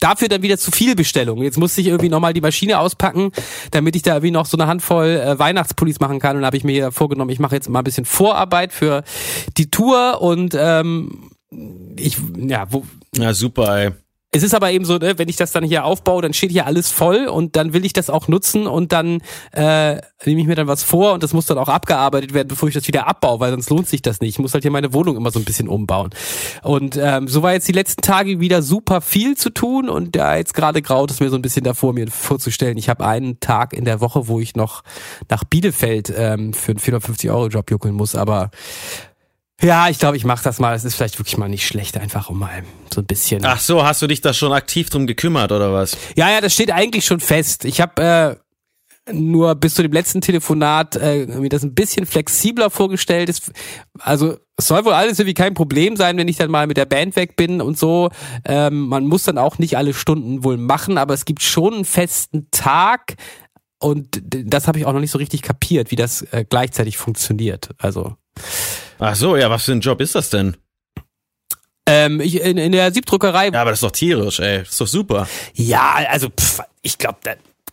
dafür dann wieder zu viel Bestellungen. Jetzt musste ich irgendwie nochmal die Maschine auspacken, damit ich da irgendwie noch so eine Handvoll äh, Weihnachtspullis machen kann. Und habe ich mir vorgenommen, ich mache jetzt mal ein bisschen Vorarbeit für die Tour und ähm, ich, ja, wo. Ja, super, ey. Es ist aber eben so, ne, wenn ich das dann hier aufbaue, dann steht hier alles voll und dann will ich das auch nutzen und dann äh, nehme ich mir dann was vor und das muss dann auch abgearbeitet werden, bevor ich das wieder abbaue, weil sonst lohnt sich das nicht. Ich muss halt hier meine Wohnung immer so ein bisschen umbauen. Und ähm, so war jetzt die letzten Tage wieder super viel zu tun und da jetzt gerade graut es mir so ein bisschen davor, mir vorzustellen, ich habe einen Tag in der Woche, wo ich noch nach Bielefeld ähm, für einen 450 Euro Job juckeln muss, aber ja, ich glaube, ich mache das mal. Es ist vielleicht wirklich mal nicht schlecht, einfach um mal so ein bisschen. Ach so, hast du dich da schon aktiv drum gekümmert oder was? Ja, ja, das steht eigentlich schon fest. Ich habe äh, nur bis zu dem letzten Telefonat äh, mir das ein bisschen flexibler vorgestellt. Ist, also es soll wohl alles irgendwie kein Problem sein, wenn ich dann mal mit der Band weg bin und so. Ähm, man muss dann auch nicht alle Stunden wohl machen, aber es gibt schon einen festen Tag. Und das habe ich auch noch nicht so richtig kapiert, wie das äh, gleichzeitig funktioniert. Also Ach so, ja, was für ein Job ist das denn? Ähm, ich, in, in der Siebdruckerei. Ja, aber das ist doch tierisch, ey. Das ist doch super. Ja, also pff, ich glaube,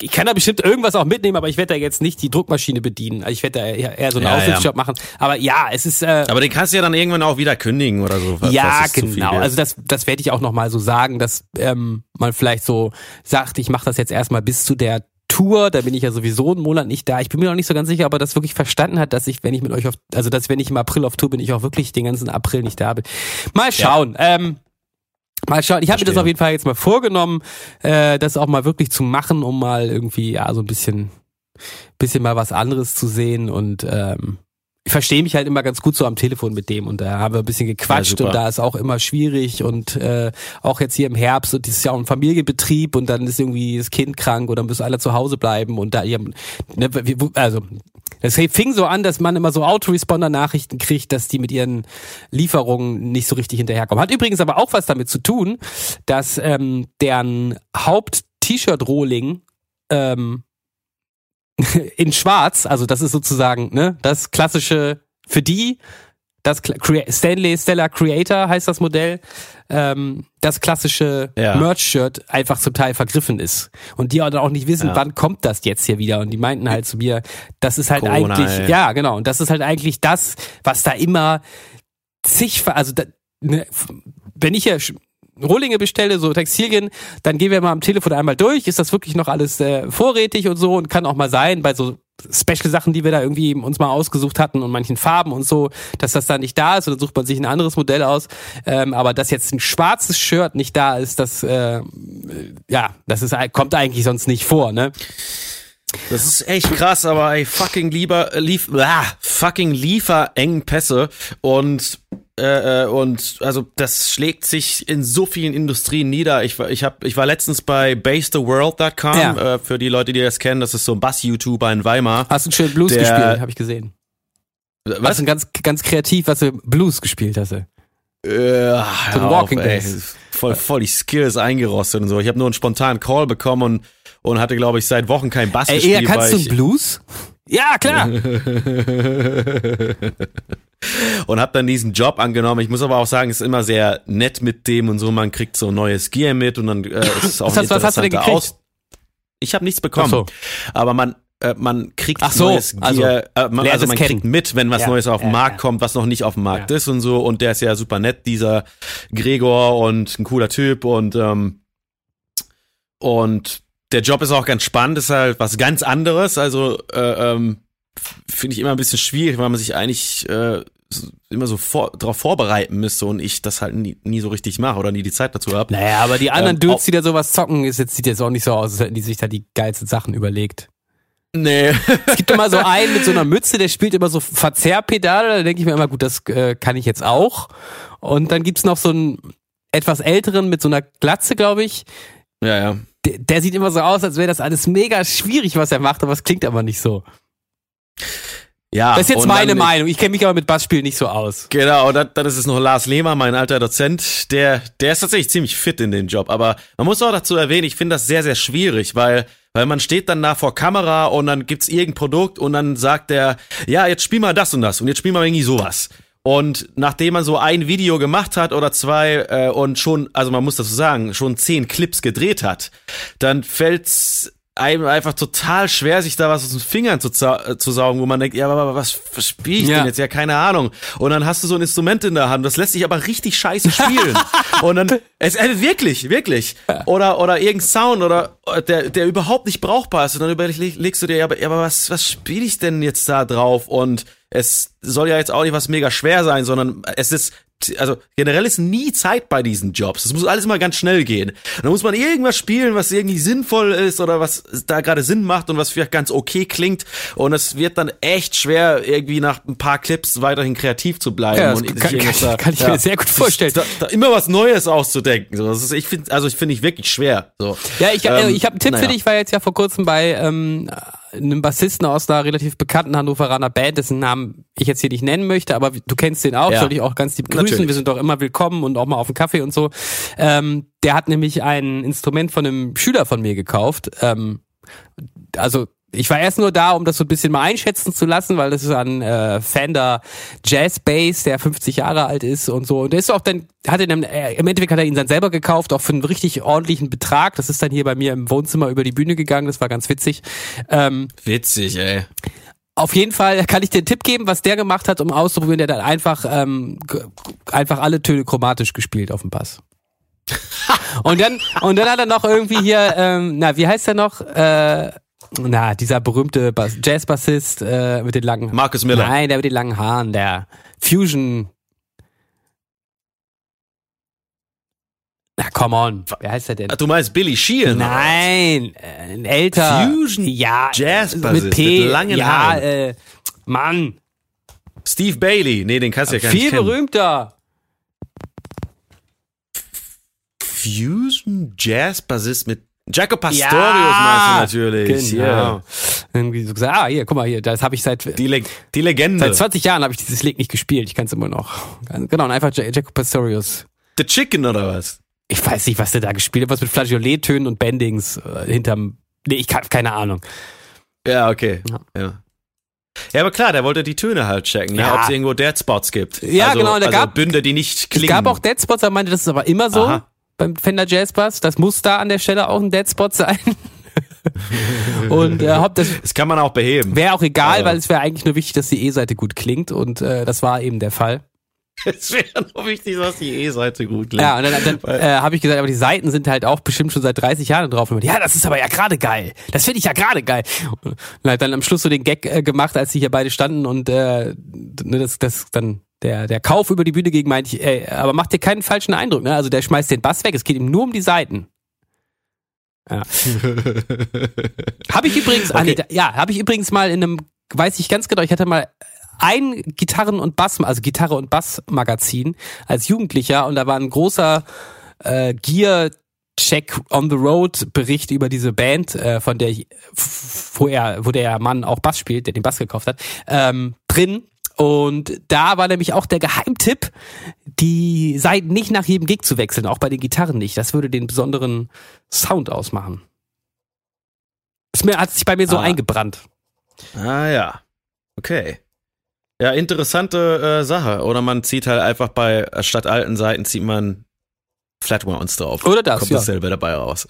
ich kann da bestimmt irgendwas auch mitnehmen, aber ich werde da jetzt nicht die Druckmaschine bedienen. Also ich werde da eher, so einen ja, Aushilfsjob ja. machen. Aber ja, es ist. Äh, aber den kannst du ja dann irgendwann auch wieder kündigen oder so. Ja, genau. Also das, das werde ich auch noch mal so sagen, dass ähm, man vielleicht so sagt, ich mache das jetzt erstmal bis zu der Tour, da bin ich ja sowieso einen Monat nicht da. Ich bin mir noch nicht so ganz sicher, ob er das wirklich verstanden hat, dass ich, wenn ich mit euch auf, also dass wenn ich im April auf Tour bin, ich auch wirklich den ganzen April nicht da bin. Mal schauen. Ja. Ähm, Mal schauen. Ich habe mir das auf jeden Fall jetzt mal vorgenommen, äh, das auch mal wirklich zu machen, um mal irgendwie ja so ein bisschen, bisschen mal was anderes zu sehen und ähm, ich verstehe mich halt immer ganz gut so am Telefon mit dem und da haben wir ein bisschen gequatscht ja, und da ist auch immer schwierig und äh, auch jetzt hier im Herbst und das ist ja auch ein Familienbetrieb und dann ist irgendwie das Kind krank oder müssen alle zu Hause bleiben und da ihr, ne, also das fing so an, dass man immer so Autoresponder-Nachrichten kriegt, dass die mit ihren Lieferungen nicht so richtig hinterherkommen. Hat übrigens aber auch was damit zu tun, dass ähm, deren Haupt-T-Shirt-Rolling ähm, in Schwarz, also das ist sozusagen ne, das klassische für die, das Stanley Stella Creator heißt das Modell, ähm, das klassische ja. Merch-Shirt einfach zum Teil vergriffen ist. Und die auch nicht wissen, ja. wann kommt das jetzt hier wieder. Und die meinten halt zu mir, das ist halt Corona, eigentlich, ey. ja genau, und das ist halt eigentlich das, was da immer zig, also da, ne, wenn ich ja Rohlinge bestelle, so Textilien, dann gehen wir mal am Telefon einmal durch, ist das wirklich noch alles äh, vorrätig und so und kann auch mal sein, bei so Special-Sachen, die wir da irgendwie uns mal ausgesucht hatten und manchen Farben und so, dass das da nicht da ist und dann sucht man sich ein anderes Modell aus. Ähm, aber dass jetzt ein schwarzes Shirt nicht da ist, das äh, ja, das ist kommt eigentlich sonst nicht vor, ne? Das ist echt krass, aber ey, fucking lieber, lief, ah, fucking Lieferengpässe und äh, äh, und also das schlägt sich in so vielen Industrien nieder. Ich war, ich hab, ich war letztens bei basetheworld.com, ja. äh, für die Leute, die das kennen, das ist so ein Bass-YouTuber in Weimar. Hast du einen schönen Blues der, gespielt, habe ich gesehen. Was? Was ein ganz, ganz kreativ, was du Blues gespielt hast. Äh, so Walking Days. Voll, voll die Skills eingerostet und so. Ich habe nur einen spontanen Call bekommen und und hatte, glaube ich, seit Wochen kein Bass Ey, gespielt. Eher, kannst du Blues? Ja, klar. und habe dann diesen Job angenommen. Ich muss aber auch sagen, es ist immer sehr nett mit dem und so. Man kriegt so neues Gear mit und dann äh, ist es auch Was hast- ein was hast du denn gekriegt? Aus. Ich habe nichts bekommen, Ach so. aber man äh, man kriegt Ach so, neues Gear, also, äh, man, also man kriegt mit, wenn was Ja, Neues auf den ja, Markt ja. kommt, was noch nicht auf dem Markt Ja. ist und so. Und der ist ja super nett, dieser Gregor und ein cooler Typ und ähm, und der Job ist auch ganz spannend, ist halt was ganz anderes. Also äh, ähm, finde ich immer ein bisschen schwierig, weil man sich eigentlich äh, immer so vor, darauf vorbereiten müsste und ich das halt nie, nie so richtig mache oder nie die Zeit dazu habe. Naja, aber die anderen Ähm, Dudes, die da sowas zocken, ist jetzt, sieht jetzt auch nicht so aus, als hätten die sich da die geilsten Sachen überlegt. Nee. Es gibt immer so einen mit so einer Mütze, der spielt immer so Verzerrpedale, da denke ich mir immer, gut, das äh, kann ich jetzt auch. Und dann gibt's noch so einen etwas älteren mit so einer Glatze, glaube ich. ja, ja. Der, der sieht immer so aus, als wäre das alles mega schwierig, was er macht, aber es klingt aber nicht so. Ja. Das ist jetzt meine dann- Meinung. Ich kenne mich aber mit Bassspielen nicht so aus. Genau, dann, dann ist es noch Lars Lehmer, mein alter Dozent, der, der ist tatsächlich ziemlich fit in den Job. Aber man muss auch dazu erwähnen, ich finde das sehr, sehr schwierig, weil, weil man steht dann da vor Kamera und dann gibt's irgendein Produkt und dann sagt der, ja, jetzt spiel mal das und das und jetzt spiel mal irgendwie sowas. Und nachdem man so ein Video gemacht hat oder zwei äh, und schon, also man muss dazu sagen, schon zehn Clips gedreht hat, dann fällt's einem einfach total schwer, sich da was aus den Fingern zu, äh, zu saugen, wo man denkt, ja, aber was, was spiele ich Ja. denn jetzt? Ja, keine Ahnung. Und dann hast du so ein Instrument in der Hand, das lässt sich aber richtig scheiße spielen. und dann, es, äh, wirklich, wirklich. Oder, oder irgendein Sound oder, äh, der, der überhaupt nicht brauchbar ist. Und dann überlegst du dir, ja, aber, ja, aber was, was spiele ich denn jetzt da drauf? Und es soll ja jetzt auch nicht was mega schwer sein, sondern es ist, also generell ist nie Zeit bei diesen Jobs. Es muss alles immer ganz schnell gehen. Dann muss man irgendwas spielen, was irgendwie sinnvoll ist oder was da gerade Sinn macht und was vielleicht ganz okay klingt. Und es wird dann echt schwer, irgendwie nach ein paar Clips weiterhin kreativ zu bleiben. Ja, das und sich kann- irgendwas kann- kann ich mir sehr gut vorstellen. Da, da immer was Neues auszudenken. So, das ist, ich finde, also ich finde ich wirklich schwer. So. Ja, ich, äh, Ähm, ich habe einen Tipp naja. für dich. Ich war jetzt ja vor kurzem bei ähm, einem Bassisten aus einer relativ bekannten Hannoveraner Band, dessen Namen ich jetzt hier nicht nennen möchte, aber du kennst den auch, Ja. soll ich auch ganz lieb grüßen. Natürlich. Wir sind doch immer willkommen und auch mal auf einen Kaffee und so. Ähm, der hat nämlich ein Instrument von einem Schüler von mir gekauft. Ähm, also ich war erst nur da, um das so ein bisschen mal einschätzen zu lassen, weil das ist ein äh, Fender Jazz Bass, der 50 Jahre alt ist und so. Und der ist auch dann, hat ihn dann, äh, im Endeffekt hat er ihn dann selber gekauft, auch für einen richtig ordentlichen Betrag. Das ist dann hier bei mir im Wohnzimmer über die Bühne gegangen, das war ganz witzig. Ähm, Witzig, ey. auf jeden Fall kann ich dir einen Tipp geben, was der gemacht hat, um auszuprobieren. Der hat dann einfach, ähm, einfach alle Töne chromatisch gespielt auf dem Bass. und dann, und dann hat er noch irgendwie hier, ähm, na, wie heißt der noch? Äh, na, dieser berühmte Bass Jazzbassist äh, mit den langen Markus Miller. Nein, der mit den langen Haaren, der Fusion. Na, come on. Wer heißt der denn? Ach, Du meinst Billy Sheehan? Nein, äh, ein älter. Fusion ja, Jazzbassist mit P, mit langen ja, Haaren. Äh, Mann, Steve Bailey. Nee, den kannst du ja gar viel nicht kennen. berühmter. Fusion Jazz Bassist mit Jaco Pastorius Ja, meinst du natürlich. Genau. Ja. Irgendwie so gesagt, ah, hier, guck mal hier, das habe ich seit Die, Le die Legende. seit 20 Jahren habe ich dieses Lied nicht gespielt. Ich kann es immer noch. Genau, und einfach J- Jaco Pastorius. The Chicken oder was? Ich weiß nicht, was der da gespielt hat, was mit Flageolet-Tönen und Bendings äh, hinterm. Nee, ich habe keine Ahnung. Ja, okay. Ja. Ja. ja. aber klar, der wollte die Töne halt checken, ja. Ja. ob es irgendwo Dead Spots gibt. Ja, also, genau, und da also gab- Bünde, die nicht klingen. Es gab auch Dead Spots, er meinte, das ist aber immer so Aha. Beim Fender Jazz Bass. Das muss da an der Stelle auch ein Dead Spot sein. und äh, hab das Das kann man auch beheben. wäre auch egal, Aber- weil es wäre eigentlich nur wichtig, dass die E-Seite gut klingt und äh, das war eben der Fall. Es wäre nur wichtig, dass die E-Seite gut klingt. Ja, und dann, dann äh, habe ich gesagt, aber die Seiten sind halt auch bestimmt schon seit 30 Jahren drauf. Und ja, das ist aber ja gerade geil. Das finde ich ja gerade geil. Und hat dann am Schluss so den Gag äh, gemacht, als sie hier beide standen und äh, ne, das, das dann der, der Kauf über die Bühne ging, meinte ich, ey, aber macht dir keinen falschen Eindruck, ne? Also der schmeißt den Bass weg, es geht ihm nur um die Seiten. Ja. habe ich übrigens, ah, nee, Okay. da- ja, habe ich übrigens mal in einem, weiß ich ganz genau, ich hatte mal ein Gitarren- und Bass, also Gitarre- und Bass-Magazin als Jugendlicher und da war ein großer äh, Gear Check on the Road Bericht über diese Band, äh, von der ich, wo er, wo der Mann auch Bass spielt, der den Bass gekauft hat, ähm, drin. Und da war nämlich auch der Geheimtipp, die Seiten nicht nach jedem Gig zu wechseln, auch bei den Gitarren nicht. Das würde den besonderen Sound ausmachen. Es mir, hat sich bei mir so ah. eingebrannt. Ah ja. Okay. Ja, interessante äh, Sache. Oder man zieht halt einfach bei statt alten Seiten zieht man Flatwounds drauf. Oder das. Kommt ja. dasselbe dabei raus.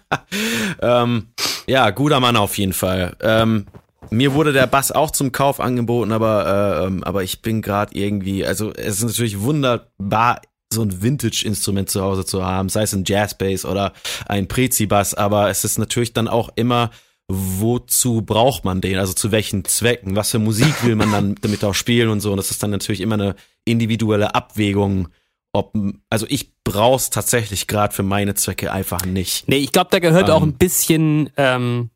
ähm, ja, guter Mann auf jeden Fall. Ähm, mir wurde der Bass auch zum Kauf angeboten, aber, äh, ähm, aber ich bin gerade irgendwie, also es ist natürlich wunderbar, so ein Vintage-Instrument zu Hause zu haben, sei es ein Jazz-Bass oder ein Prezi-Bass, aber es ist natürlich dann auch immer, wozu braucht man den, also zu welchen Zwecken, was für Musik will man dann damit auch spielen und so. Und das ist dann natürlich immer eine individuelle Abwägung, ob, also ich brauch's tatsächlich gerade für meine Zwecke einfach nicht. Nee, ich glaube, da gehört ähm, auch ein bisschen ähm,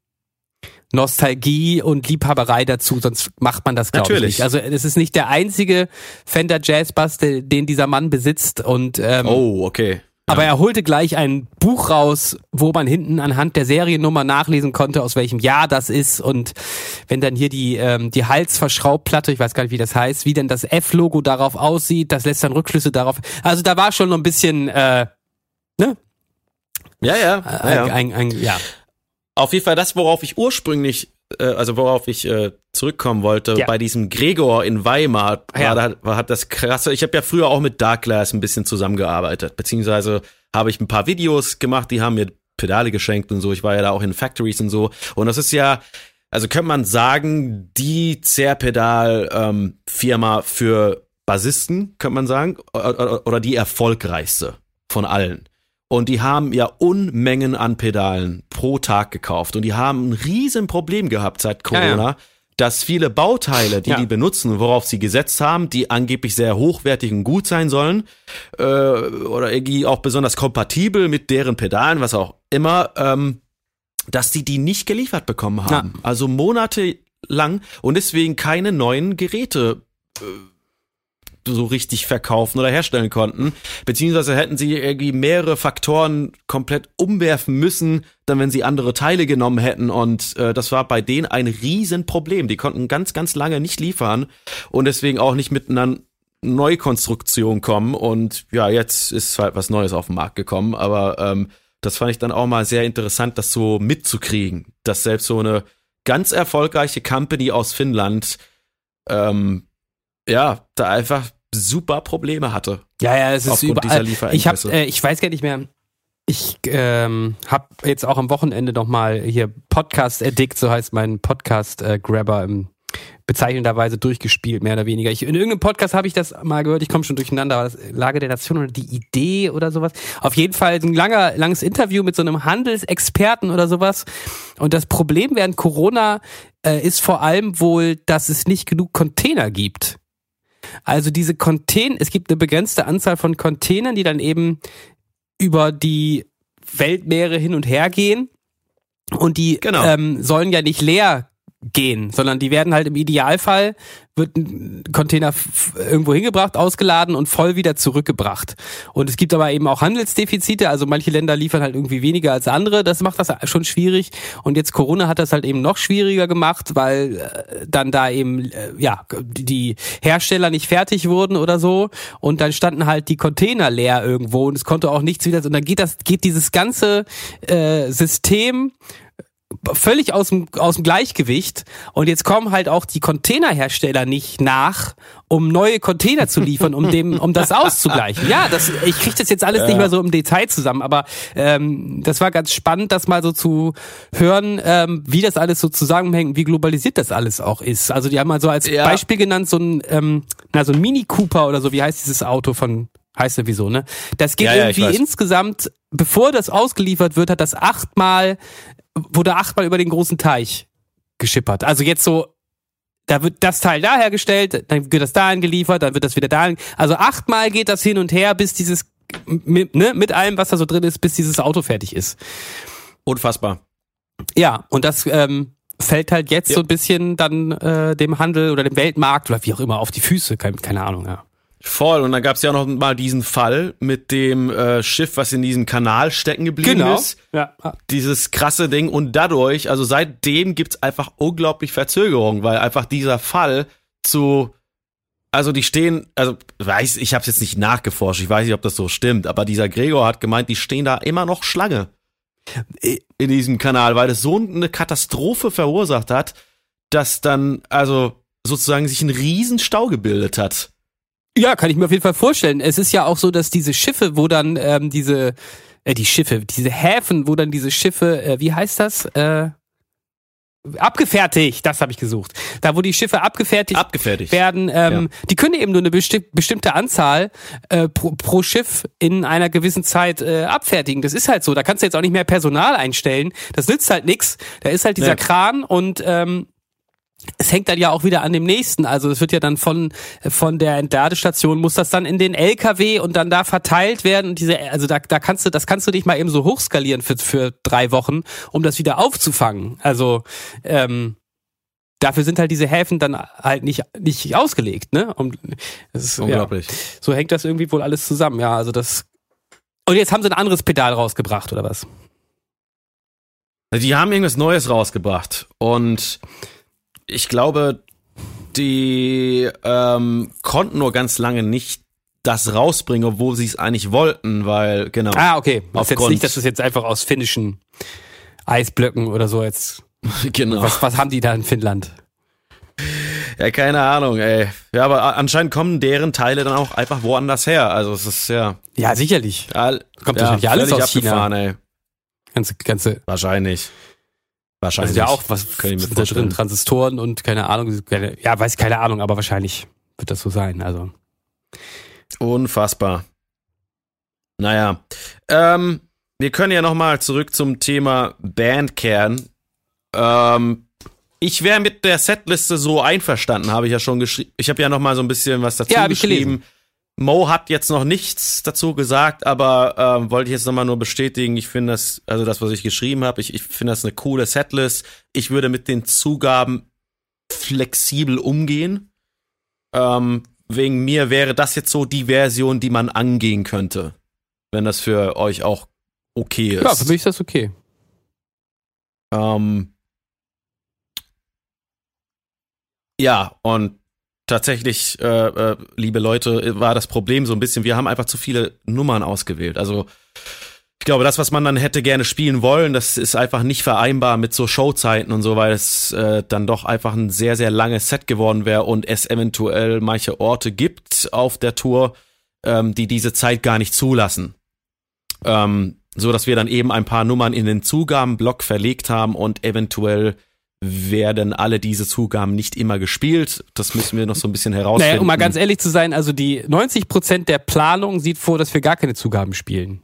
Nostalgie und Liebhaberei dazu, sonst macht man das glaube ich nicht. Also es ist nicht der einzige Fender Jazz Bass, den dieser Mann besitzt und ähm, Oh, okay. Aber er holte gleich ein Buch raus, wo man hinten anhand der Seriennummer nachlesen konnte, aus welchem Jahr das ist. Und wenn dann hier die, ähm, die Halsverschraubplatte, ich weiß gar nicht, wie das heißt, wie denn das F-Logo darauf aussieht, das lässt dann Rückschlüsse darauf. Also da war schon noch ein bisschen, äh, ne? Ja, ja. Äh, ja, ja. Ein, ein, ja. Auf jeden Fall das, worauf ich ursprünglich, äh, also worauf ich äh, zurückkommen wollte, ja. bei diesem Gregor in Weimar, war, ja. da, war hat das krasse. Ich habe ja früher auch mit Dark Glass ein bisschen zusammengearbeitet, beziehungsweise habe ich ein paar Videos gemacht, die haben mir Pedale geschenkt und so. Ich war ja da auch in Factories und so. Und das ist ja, also könnte man sagen, die Zerpedal-Firma ähm, für Bassisten, könnte man sagen, oder, oder die erfolgreichste von allen. Und die haben ja Unmengen an Pedalen pro Tag gekauft. Und die haben ein riesen Problem gehabt seit Corona, ja, ja. dass viele Bauteile, die ja. die benutzen, worauf sie gesetzt haben, die angeblich sehr hochwertig und gut sein sollen, äh, oder irgendwie auch besonders kompatibel mit deren Pedalen, was auch immer, ähm, dass sie die nicht geliefert bekommen haben. Also monatelang und deswegen keine neuen Geräte. So richtig verkaufen oder herstellen konnten. Beziehungsweise hätten sie irgendwie mehrere Faktoren komplett umwerfen müssen, dann wenn sie andere Teile genommen hätten. Und äh, das war bei denen ein Riesenproblem. Die konnten ganz, ganz lange nicht liefern und deswegen auch nicht mit einer Neukonstruktion kommen. Und ja, jetzt ist halt was Neues auf den Markt gekommen. Aber ähm, das fand ich dann auch mal sehr interessant, das so mitzukriegen, dass selbst so eine ganz erfolgreiche Company aus Finnland ähm, ja, da einfach super Probleme hatte. Ja, ja, es ist überall. Ich hab, äh, ich weiß gar nicht mehr. Ich ähm, habe jetzt auch am Wochenende noch mal hier Podcast Addict, so heißt mein Podcast äh, Grabber im bezeichnenderweise durchgespielt, mehr oder weniger. Ich, in irgendeinem Podcast habe ich das mal gehört, ich komme schon durcheinander, war das Lage der Nation oder die Idee oder sowas. Auf jeden Fall ein langer, langes Interview mit so einem Handelsexperten oder sowas. Und das Problem während Corona äh, ist vor allem wohl, dass es nicht genug Container gibt. Also diese Container, es gibt eine begrenzte Anzahl von Containern, die dann eben über die Weltmeere hin und her gehen. Und die genau. ähm, sollen ja nicht leer gehen, sondern die werden halt im Idealfall wird ein Container irgendwo hingebracht, ausgeladen und voll wieder zurückgebracht. Und es gibt aber eben auch Handelsdefizite, also manche Länder liefern halt irgendwie weniger als andere, das macht das schon schwierig. Und jetzt Corona hat das halt eben noch schwieriger gemacht, weil äh, dann da eben äh, ja die Hersteller nicht fertig wurden oder so und dann standen halt die Container leer irgendwo und es konnte auch nichts wieder und dann geht das geht dieses ganze äh, System völlig aus dem, aus dem Gleichgewicht. Und jetzt kommen halt auch die Containerhersteller nicht nach, um neue Container zu liefern, um dem, um das auszugleichen. Ja, das, ich kriege das jetzt alles ja. nicht mehr so im Detail zusammen, aber ähm, das war ganz spannend, das mal so zu hören, ähm, wie das alles so zusammenhängt, wie globalisiert das alles auch ist. Also die haben mal so als ja. Beispiel genannt so ein, ähm, na so ein Mini Cooper oder so. Wie heißt dieses Auto von heißt ja wieso, ne? Das geht ja, irgendwie insgesamt, bevor das ausgeliefert wird, hat das achtmal wurde achtmal über den großen Teich geschippert. Also jetzt so, da wird das Teil da hergestellt, dann wird das dahin geliefert, dann wird das wieder dahin. Also achtmal geht das hin und her, bis dieses, mit, ne, mit allem, was da so drin ist, bis dieses Auto fertig ist. Unfassbar. Ja, und das ähm, fällt halt jetzt ja. so ein bisschen dann äh, dem Handel oder dem Weltmarkt oder wie auch immer auf die Füße, keine, keine Ahnung, ja. Voll. Und dann gab es ja noch mal diesen Fall mit dem äh, Schiff, was in diesem Kanal stecken geblieben genau. ist. Ja. Dieses krasse Ding. Und dadurch, also seitdem gibt's einfach unglaublich Verzögerung, weil einfach dieser Fall zu also die stehen, also weiß, ich habe jetzt nicht nachgeforscht, ich weiß nicht, ob das so stimmt, aber dieser Gregor hat gemeint, die stehen da immer noch Schlange. in diesem Kanal, weil es so eine Katastrophe verursacht hat, dass dann also sozusagen sich ein Riesenstau gebildet hat. Ja, kann ich mir auf jeden Fall vorstellen. Es ist ja auch so, dass diese Schiffe, wo dann ähm, diese, äh, die Schiffe, diese Häfen, wo dann diese Schiffe, äh, wie heißt das? Äh, abgefertigt, das habe ich gesucht. Da, wo die Schiffe abgefertigt, abgefertigt. werden, ähm, ja. die können eben nur eine besti bestimmte Anzahl äh, pro, pro, Schiff in einer gewissen Zeit äh, abfertigen. Das ist halt so. Da kannst du jetzt auch nicht mehr Personal einstellen. Das nützt halt nix. Da ist halt dieser ja. Kran und ähm, es hängt dann ja auch wieder an dem nächsten. Also es wird ja dann von von der Entladestation muss das dann in den LKW und dann da verteilt werden. Und diese, also da, da kannst du, das kannst du nicht mal eben so hochskalieren für für drei Wochen, um das wieder aufzufangen. Also ähm, dafür sind halt diese Häfen dann halt nicht nicht ausgelegt. Ne? Um, ist, Unglaublich. Ja, so hängt das irgendwie wohl alles zusammen. Ja, also das. Und jetzt haben sie ein anderes Pedal rausgebracht oder was? Die haben irgendwas Neues rausgebracht und ich glaube, die ähm, konnten nur ganz lange nicht das rausbringen, obwohl sie es eigentlich wollten, weil, genau. Ah, okay. Ist jetzt nicht, dass es jetzt einfach aus finnischen Eisblöcken oder so jetzt. genau. Was, was haben die da in Finnland? Ja, keine Ahnung, ey. Ja, aber anscheinend kommen deren Teile dann auch einfach woanders her. Also es ist ja. Ja, sicherlich. All, Kommt ja, wahrscheinlich alles aus China. Ey. Ganze, ganze. Wahrscheinlich. Wahrscheinlich. Also ja auch, was können sind da drin? Transistoren und keine Ahnung, keine, ja, weiß keine Ahnung, aber wahrscheinlich wird das so sein. Also. Unfassbar. Naja. Ähm, wir können ja nochmal zurück zum Thema Bandkern. Ähm, ich wäre mit der Setliste so einverstanden, habe ich ja schon geschrieben. Ich habe ja nochmal so ein bisschen was dazu ja, geschrieben. Mo hat jetzt noch nichts dazu gesagt, aber ähm, wollte ich jetzt nochmal nur bestätigen. Ich finde das, also das, was ich geschrieben habe, ich, ich finde das eine coole Setlist. Ich würde mit den Zugaben flexibel umgehen. Ähm, wegen mir wäre das jetzt so die Version, die man angehen könnte. Wenn das für euch auch okay ist. Ja, für mich ist das okay. Ähm, ja, und tatsächlich, äh, äh, liebe Leute, war das Problem so ein bisschen, wir haben einfach zu viele Nummern ausgewählt. Also ich glaube, das, was man dann hätte gerne spielen wollen, das ist einfach nicht vereinbar mit so Showzeiten und so, weil es äh, dann doch einfach ein sehr, sehr langes Set geworden wäre und es eventuell manche Orte gibt auf der Tour, ähm, die diese Zeit gar nicht zulassen. Ähm, so dass wir dann eben ein paar Nummern in den Zugabenblock verlegt haben und eventuell werden alle diese Zugaben nicht immer gespielt. Das müssen wir noch so ein bisschen herausfinden. Naja, um mal ganz ehrlich zu sein, also die 90 Prozent der Planung sieht vor, dass wir gar keine Zugaben spielen.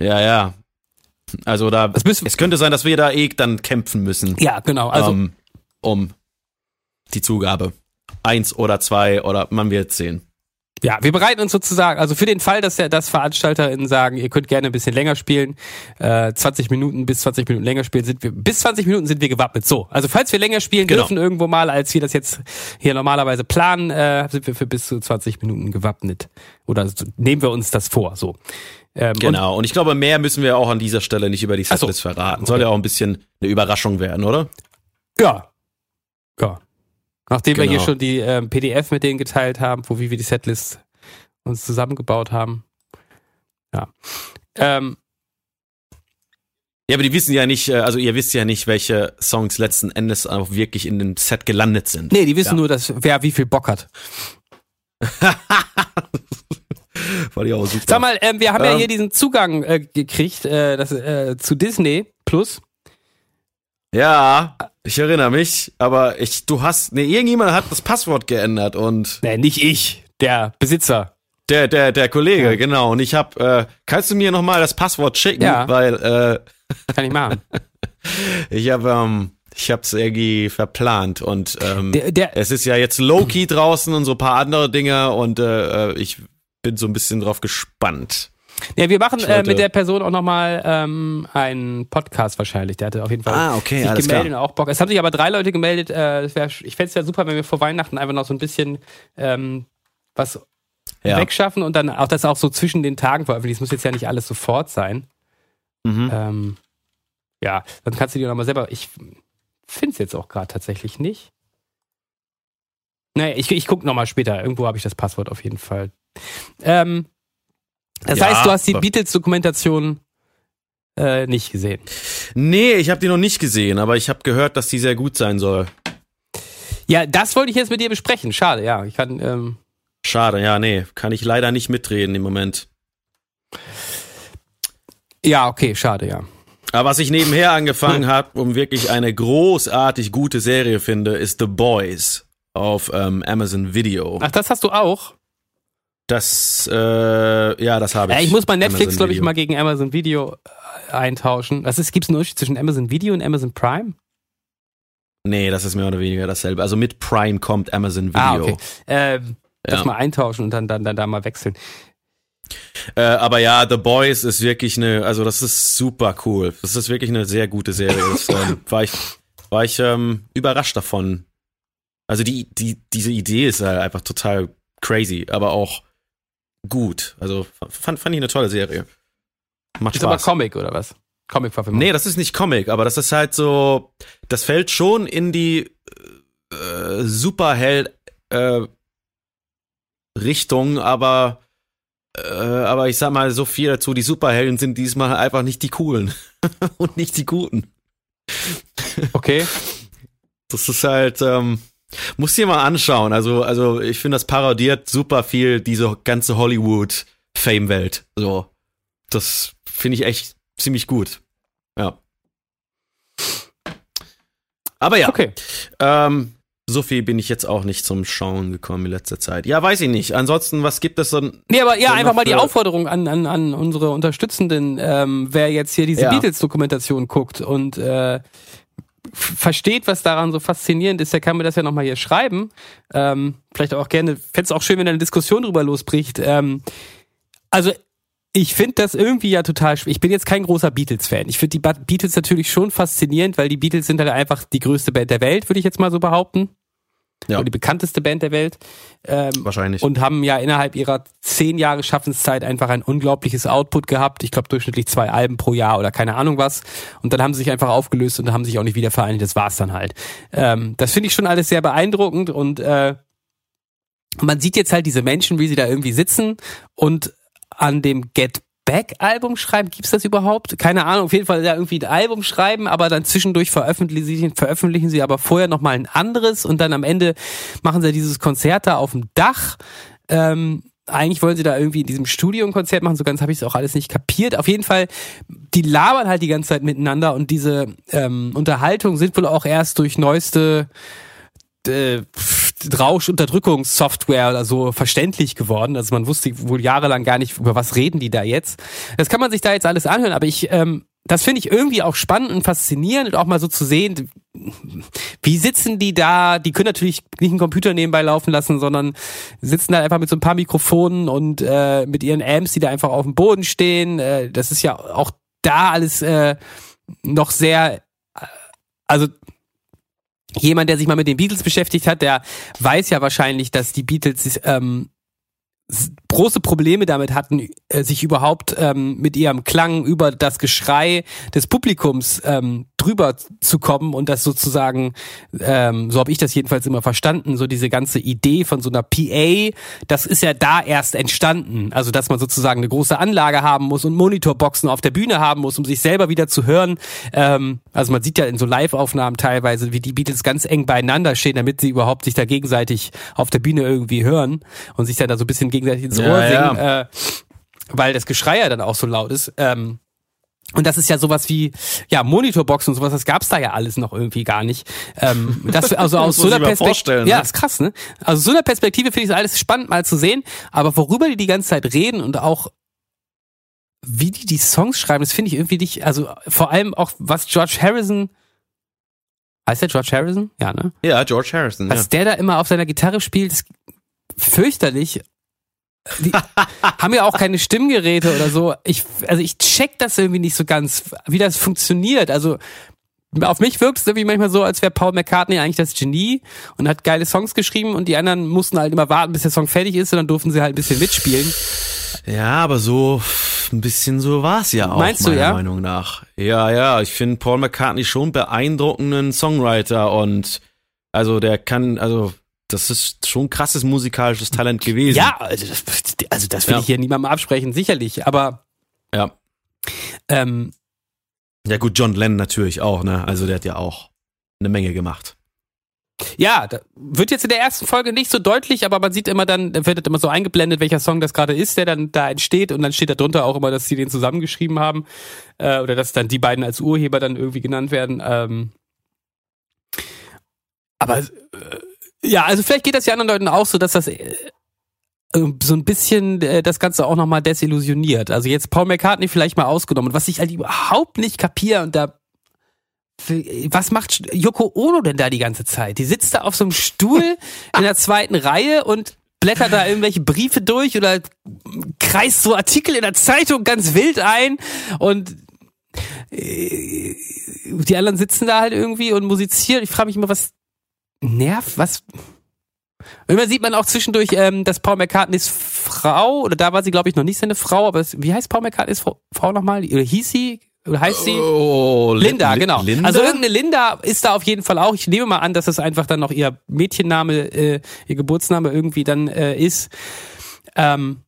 Ja, ja. Also da, es könnte sein, dass wir da eh dann kämpfen müssen. Ja, genau. Also um, um die Zugabe. Eins oder zwei oder man wird sehen. Ja, wir bereiten uns sozusagen, also für den Fall, dass der, dass VeranstalterInnen sagen, ihr könnt gerne ein bisschen länger spielen, äh, 20 Minuten bis 20 Minuten länger spielen, sind wir, bis 20 Minuten sind wir gewappnet. So, also falls wir länger spielen genau. dürfen irgendwo mal, als wir das jetzt hier normalerweise planen, äh, sind wir für bis zu 20 Minuten gewappnet. Oder so, nehmen wir uns das vor, so. Ähm, genau, und, und, ich glaube, mehr müssen wir auch an dieser Stelle nicht über die Setlist so. verraten. Soll ja auch ein bisschen eine Überraschung werden, oder? Ja. Ja. Nachdem genau. wir hier genau. schon die ähm, PDF mit denen geteilt haben, wo wie wir die Setlist uns zusammengebaut haben. Ja. Ähm, ja, aber die wissen ja nicht, äh, also ihr wisst ja nicht, welche Songs letzten Endes auch wirklich in dem Set gelandet sind. Nee, die wissen ja. nur, dass wer wie viel Bock hat. War die auch super. Sag mal, ähm, wir haben ähm, ja hier diesen Zugang äh, gekriegt äh, das, äh, zu Disney Plus. Ja, ich erinnere mich, aber ich, du hast, nee, irgendjemand hat das Passwort geändert und. Nee, nicht ich, der Besitzer. Der, der, der Kollege, ja. genau. Und ich hab, äh, kannst du mir nochmal das Passwort schicken? Ja. Weil, äh, Kann ich machen. ich habe, ähm, ich hab's irgendwie verplant und ähm, der, der, es ist ja jetzt Loki draußen und so paar andere Dinge und äh, äh ich bin so ein bisschen drauf gespannt. Ja, wir machen äh, mit der Person auch nochmal ähm, einen Podcast wahrscheinlich. Der hatte auf jeden Fall ah, okay, sich gemeldet klar. und auch Bock. Es haben sich aber drei Leute gemeldet. Äh, wär, ich fände es ja super, wenn wir vor Weihnachten einfach noch so ein bisschen ähm, was ja. wegschaffen und dann auch das auch so zwischen den Tagen veröffentlichen. Es muss jetzt ja nicht alles sofort sein. Mhm. Ähm, ja, dann kannst du dir nochmal selber. Ich finde es jetzt auch gerade tatsächlich nicht. Naja, ich, ich gucke nochmal später. Irgendwo habe ich das Passwort auf jeden Fall. Ähm, das ja, heißt, du hast die Beatles-Dokumentation äh, nicht gesehen. Nee, ich habe die noch nicht gesehen, aber ich habe gehört, dass die sehr gut sein soll. Ja, das wollte ich jetzt mit dir besprechen. Schade, ja. Ich kann. Ähm Schade, ja, nee, kann ich leider nicht mitreden im Moment. Ja, okay, schade, ja. Aber was ich nebenher angefangen habe, um wirklich eine großartig gute Serie finde, ist The Boys auf ähm, Amazon Video. Ach, das hast du auch? Das, äh, ja, das habe ich. Ja, ich muss mein Netflix, glaube ich, mal gegen Amazon Video äh, eintauschen. Was ist, gibt's einen Unterschied zwischen Amazon Video und Amazon Prime? Nee, das ist mehr oder weniger dasselbe. Also mit Prime kommt Amazon Video. Ah, okay. Äh, das ja. mal eintauschen und dann, dann, dann da mal wechseln. Äh, aber ja, The Boys ist wirklich eine, also das ist super cool. Das ist wirklich eine sehr gute Serie. Das, ähm, war ich, war ich ähm, überrascht davon. Also die, die, diese Idee ist halt einfach total crazy, aber auch gut. Also fand, fand ich eine tolle Serie. Macht ist Spaß. aber Comic oder was? Comic-Verfilmung? Nee, das ist nicht Comic, aber das ist halt so, das fällt schon in die äh, Superheld äh, Richtung, aber äh, aber ich sag mal so viel dazu, die Superhelden sind diesmal einfach nicht die coolen und nicht die guten. Okay. Das ist halt, ähm, muss dir mal anschauen. Also, also ich finde, das parodiert super viel diese ganze Hollywood-Fame-Welt. So. Das finde ich echt ziemlich gut. Ja. Aber ja. Okay. Ähm, so viel bin ich jetzt auch nicht zum Schauen gekommen in letzter Zeit. Ja, weiß ich nicht. Ansonsten, was gibt es dann? Nee, aber ja, einfach mal die Aufforderung an, an, an unsere Unterstützenden, ähm, wer jetzt hier diese ja. Beatles-Dokumentation guckt und äh, versteht, was daran so faszinierend ist, der kann mir das ja nochmal hier schreiben. Ähm, vielleicht auch gerne, fände es auch schön, wenn eine Diskussion drüber losbricht. Ähm, also ich finde das irgendwie ja total Ich bin jetzt kein großer Beatles-Fan. Ich finde die Beatles natürlich schon faszinierend, weil die Beatles sind halt einfach die größte Band der Welt, würde ich jetzt mal so behaupten. Ja. Die bekannteste Band der Welt. Ähm, Wahrscheinlich. Und haben ja innerhalb ihrer zehn Jahre Schaffenszeit einfach ein unglaubliches Output gehabt. Ich glaube durchschnittlich zwei Alben pro Jahr oder keine Ahnung was. Und dann haben sie sich einfach aufgelöst und haben sich auch nicht wieder vereinigt. Das war's dann halt. Ähm, das finde ich schon alles sehr beeindruckend und äh, man sieht jetzt halt diese Menschen, wie sie da irgendwie sitzen und an dem Get Back Album schreiben? Gibt's das überhaupt? Keine Ahnung. Auf jeden Fall ja irgendwie ein Album schreiben, aber dann zwischendurch veröffentlichen sie, veröffentlichen sie aber vorher noch mal ein anderes und dann am Ende machen sie dieses Konzert da auf dem Dach. Ähm, eigentlich wollen sie da irgendwie in diesem Studio ein Konzert machen, so ganz habe ich es auch alles nicht kapiert. Auf jeden Fall, die labern halt die ganze Zeit miteinander und diese ähm, Unterhaltung sind wohl auch erst durch neueste äh, Rauschunterdrückungssoftware oder so verständlich geworden. Also man wusste wohl jahrelang gar nicht, über was reden die da jetzt. Das kann man sich da jetzt alles anhören, aber ich, ähm, das finde ich irgendwie auch spannend und faszinierend und auch mal so zu sehen, wie sitzen die da? Die können natürlich nicht einen Computer nebenbei laufen lassen, sondern sitzen da einfach mit so ein paar Mikrofonen und äh, mit ihren Amps, die da einfach auf dem Boden stehen. Äh, das ist ja auch da alles äh, noch sehr, äh, also jemand, der sich mal mit den Beatles beschäftigt hat, der weiß ja wahrscheinlich, dass die Beatles ähm, große Probleme damit hatten, äh, sich überhaupt ähm, mit ihrem Klang über das Geschrei des Publikums ähm, drüber zu kommen und das sozusagen, ähm, so habe ich das jedenfalls immer verstanden, so diese ganze Idee von so einer PA, das ist ja da erst entstanden. Also dass man sozusagen eine große Anlage haben muss und Monitorboxen auf der Bühne haben muss, um sich selber wieder zu hören. Ähm, also man sieht ja in so Live-Aufnahmen teilweise, wie die Beatles ganz eng beieinander stehen, damit sie überhaupt sich da gegenseitig auf der Bühne irgendwie hören und sich dann da so ein bisschen gegenseitig ins Ohr ja, singen, ja. Äh, weil das Geschrei ja dann auch so laut ist. Ähm, und das ist ja sowas wie, ja, Monitorboxen und sowas, das gab's da ja alles noch irgendwie gar nicht. Ähm, das, also aus so einer Perspektive. Ja, ne? ist krass, ne? Also so einer Perspektive finde ich es alles spannend mal zu sehen. Aber worüber die die ganze Zeit reden und auch wie die die Songs schreiben, das finde ich irgendwie nicht, also vor allem auch, was George Harrison, heißt der George Harrison? Ja, ne? Ja, George Harrison. Was ja. der da immer auf seiner Gitarre spielt, ist fürchterlich die haben ja auch keine Stimmgeräte oder so. Ich, also ich check das irgendwie nicht so ganz, wie das funktioniert. Also auf mich wirkt es irgendwie manchmal so, als wäre Paul McCartney eigentlich das Genie und hat geile Songs geschrieben und die anderen mussten halt immer warten, bis der Song fertig ist und dann durften sie halt ein bisschen mitspielen. Ja, aber so ein bisschen so war's ja auch, Meinst meiner du, ja? Meinung nach. Ja, ja, ich finde Paul McCartney schon beeindruckenden Songwriter und also der kann, also das ist schon krasses musikalisches Talent gewesen. Ja, also das, also das will ja. ich hier niemandem absprechen, sicherlich, aber ja. Ähm, Ja gut, John Lennon natürlich auch, ne? Also der hat ja auch eine Menge gemacht. Ja, wird jetzt in der ersten Folge nicht so deutlich, aber man sieht immer dann, da wird immer so eingeblendet, welcher Song das gerade ist, der dann da entsteht und dann steht da drunter auch immer, dass sie den zusammengeschrieben haben äh, oder dass dann die beiden als Urheber dann irgendwie genannt werden. Ähm, aber äh, ja, also vielleicht geht das ja anderen Leuten auch so, dass das äh, so ein bisschen äh, das Ganze auch nochmal desillusioniert. Also jetzt Paul McCartney vielleicht mal ausgenommen, was ich halt überhaupt nicht kapiere und da was macht Yoko Ono denn da die ganze Zeit? Die sitzt da auf so einem Stuhl in der zweiten Reihe und blättert da irgendwelche Briefe durch oder kreist so Artikel in der Zeitung ganz wild ein und äh, die anderen sitzen da halt irgendwie und musizieren. Ich frage mich immer, was nervt, was und immer sieht man auch zwischendurch, ähm, dass Paul McCartneys Frau, oder da war sie, glaube ich, noch nicht seine Frau, aber es, wie heißt Paul McCartneys Frau, Frau nochmal? Oder hieß sie? Oder heißt sie? Oh, Linda, genau. Linda? Also irgendeine Linda ist da auf jeden Fall auch. Ich nehme mal an, dass es einfach dann noch ihr Mädchenname, äh, ihr Geburtsname irgendwie dann äh, ist. Ähm,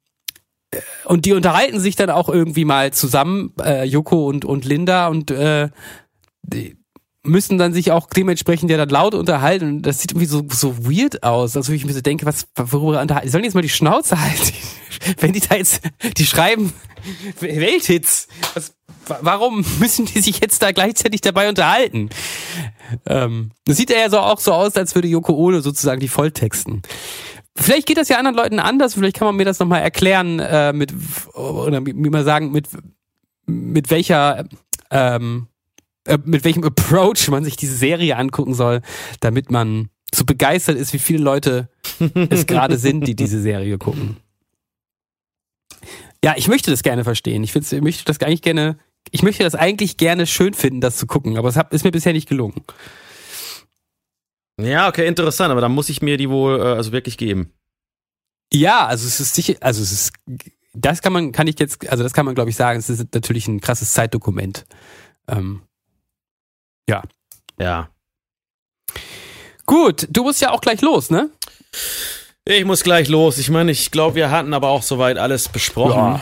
äh, und die unterhalten sich dann auch irgendwie mal zusammen, äh, Joko und, und Linda, und äh, die müssen dann sich auch dementsprechend ja dann laut unterhalten. Das sieht irgendwie so, so weird aus. Also ich mir so denke, was, worüber unterhalten? Die sollen jetzt mal die Schnauze halten. Wenn die da jetzt, die schreiben Welthits. Was, warum müssen die sich jetzt da gleichzeitig dabei unterhalten? Ähm, das sieht ja so auch so aus, als würde Yoko Ono sozusagen die Volltexten. Vielleicht geht das ja anderen Leuten anders, vielleicht kann man mir das nochmal erklären, äh, mit, oder wie man sagen, mit, mit welcher, ähm, äh, mit welchem Approach man sich diese Serie angucken soll, damit man so begeistert ist, wie viele Leute es gerade sind, die diese Serie gucken. Ja, ich möchte das gerne verstehen. Ich, find's, ich möchte das eigentlich gerne ich möchte das eigentlich gerne schön finden, das zu gucken, aber es hat, ist mir bisher nicht gelungen. Ja, okay, interessant, aber dann muss ich mir die wohl äh, also wirklich geben. Ja, also es ist sicher, also es ist, das kann man, kann ich jetzt, also das kann man glaube ich sagen, es ist natürlich ein krasses Zeitdokument. Ähm, ja. Ja. Gut, du musst ja auch gleich los, ne? Ich muss gleich los. Ich meine, ich glaube, wir hatten aber auch soweit alles besprochen.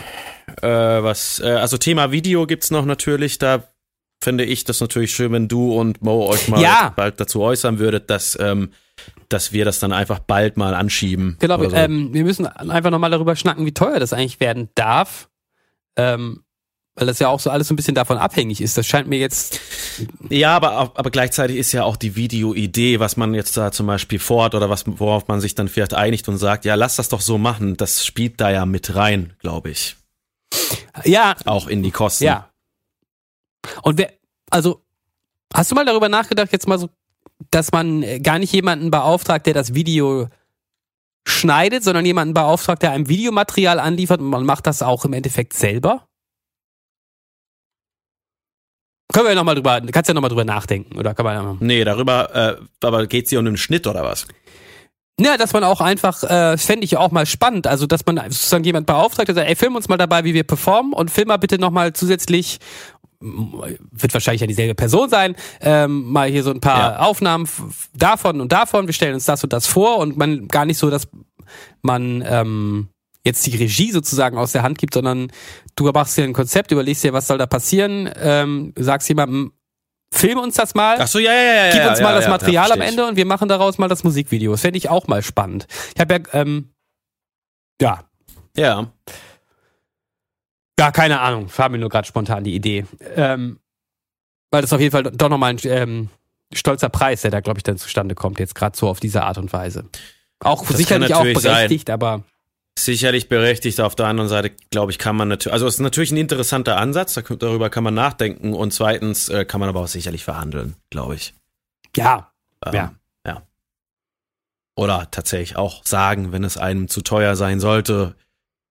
Ja. Äh, was, äh, also Thema Video gibt's noch natürlich, da finde ich das natürlich schön, wenn du und Mo euch mal ja. bald dazu äußern würdet, dass, ähm, dass wir das dann einfach bald mal anschieben. Genau, so. ähm, wir müssen einfach nochmal darüber schnacken, wie teuer das eigentlich werden darf. Ähm, weil das ja auch so alles so ein bisschen davon abhängig ist. Das scheint mir jetzt. Ja, aber, aber gleichzeitig ist ja auch die Videoidee, was man jetzt da zum Beispiel fort oder was, worauf man sich dann vielleicht einigt und sagt, ja, lass das doch so machen. Das spielt da ja mit rein, glaube ich. Ja. Auch in die Kosten. Ja. Und wer, also, hast du mal darüber nachgedacht, jetzt mal so, dass man gar nicht jemanden beauftragt, der das Video schneidet, sondern jemanden beauftragt, der einem Videomaterial anliefert und man macht das auch im Endeffekt selber? Können wir ja nochmal drüber, kannst ja nochmal drüber nachdenken, oder kann man ja Nee, darüber, äh, aber geht's hier um den Schnitt oder was? Ja, dass man auch einfach, äh, fände ich auch mal spannend, also dass man sozusagen jemand beauftragt, der sagt, ey, film uns mal dabei, wie wir performen und film mal bitte nochmal zusätzlich wird wahrscheinlich ja dieselbe Person sein, ähm, mal hier so ein paar ja. Aufnahmen davon und davon, wir stellen uns das und das vor und man gar nicht so, dass man ähm, jetzt die Regie sozusagen aus der Hand gibt, sondern du machst dir ein Konzept, überlegst dir, was soll da passieren, ähm, sagst jemandem, film uns das mal. Ach so, ja, ja, ja. Gib uns ja, mal ja, das Material am Ende und wir machen daraus mal das Musikvideo. Das fände ich auch mal spannend. Ich habe ja, ähm, ja. Ja. Ja, keine Ahnung. War mir nur gerade spontan die Idee. Ähm, weil das auf jeden Fall doch nochmal ein ähm, stolzer Preis, der da, glaube ich, dann zustande kommt, jetzt gerade so auf diese Art und Weise. Auch das sicherlich auch berechtigt, sein. aber. Sicherlich berechtigt. Auf der anderen Seite, glaube ich, kann man natürlich, also es ist natürlich ein interessanter Ansatz, darüber kann man nachdenken und zweitens äh, kann man aber auch sicherlich verhandeln, glaube ich. Ja. Ähm, ja. Ja. Oder tatsächlich auch sagen, wenn es einem zu teuer sein sollte.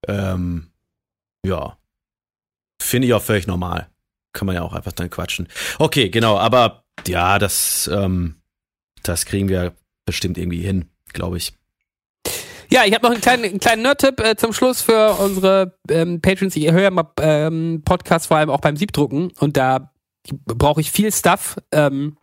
Ähm, ja. Finde ich auch völlig normal. Kann man ja auch einfach dann quatschen. Okay, genau, aber ja, das, ähm, das kriegen wir bestimmt irgendwie hin, glaube ich. Ja, ich habe noch einen kleinen, einen kleinen Nerd-Tipp äh, zum Schluss für unsere ähm, Patrons. Ich höre ja mal ähm, Podcasts vor allem auch beim Siebdrucken und da brauche ich viel Stuff. Ähm,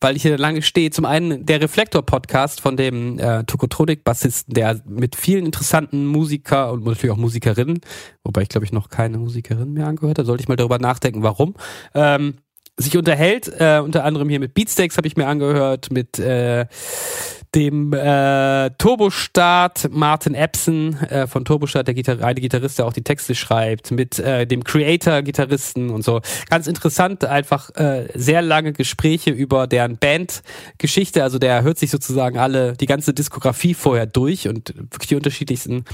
weil ich hier lange stehe. Zum einen der Reflektor-Podcast von dem äh, Tokotronik-Bassisten, der mit vielen interessanten Musiker und natürlich auch Musikerinnen, wobei ich glaube ich noch keine Musikerin mehr angehört habe, sollte ich mal darüber nachdenken, warum. Ähm, sich unterhält, äh, unter anderem hier mit Beatsteaks habe ich mir angehört, mit äh, dem äh, Turbostart Martin Epson äh, von Turbostart, der Gitar eine Gitarrist, der auch die Texte schreibt, mit äh, dem Creator-Gitarristen und so. Ganz interessant, einfach äh, sehr lange Gespräche über deren Bandgeschichte. Also der hört sich sozusagen alle, die ganze Diskografie vorher durch und wirklich die unterschiedlichsten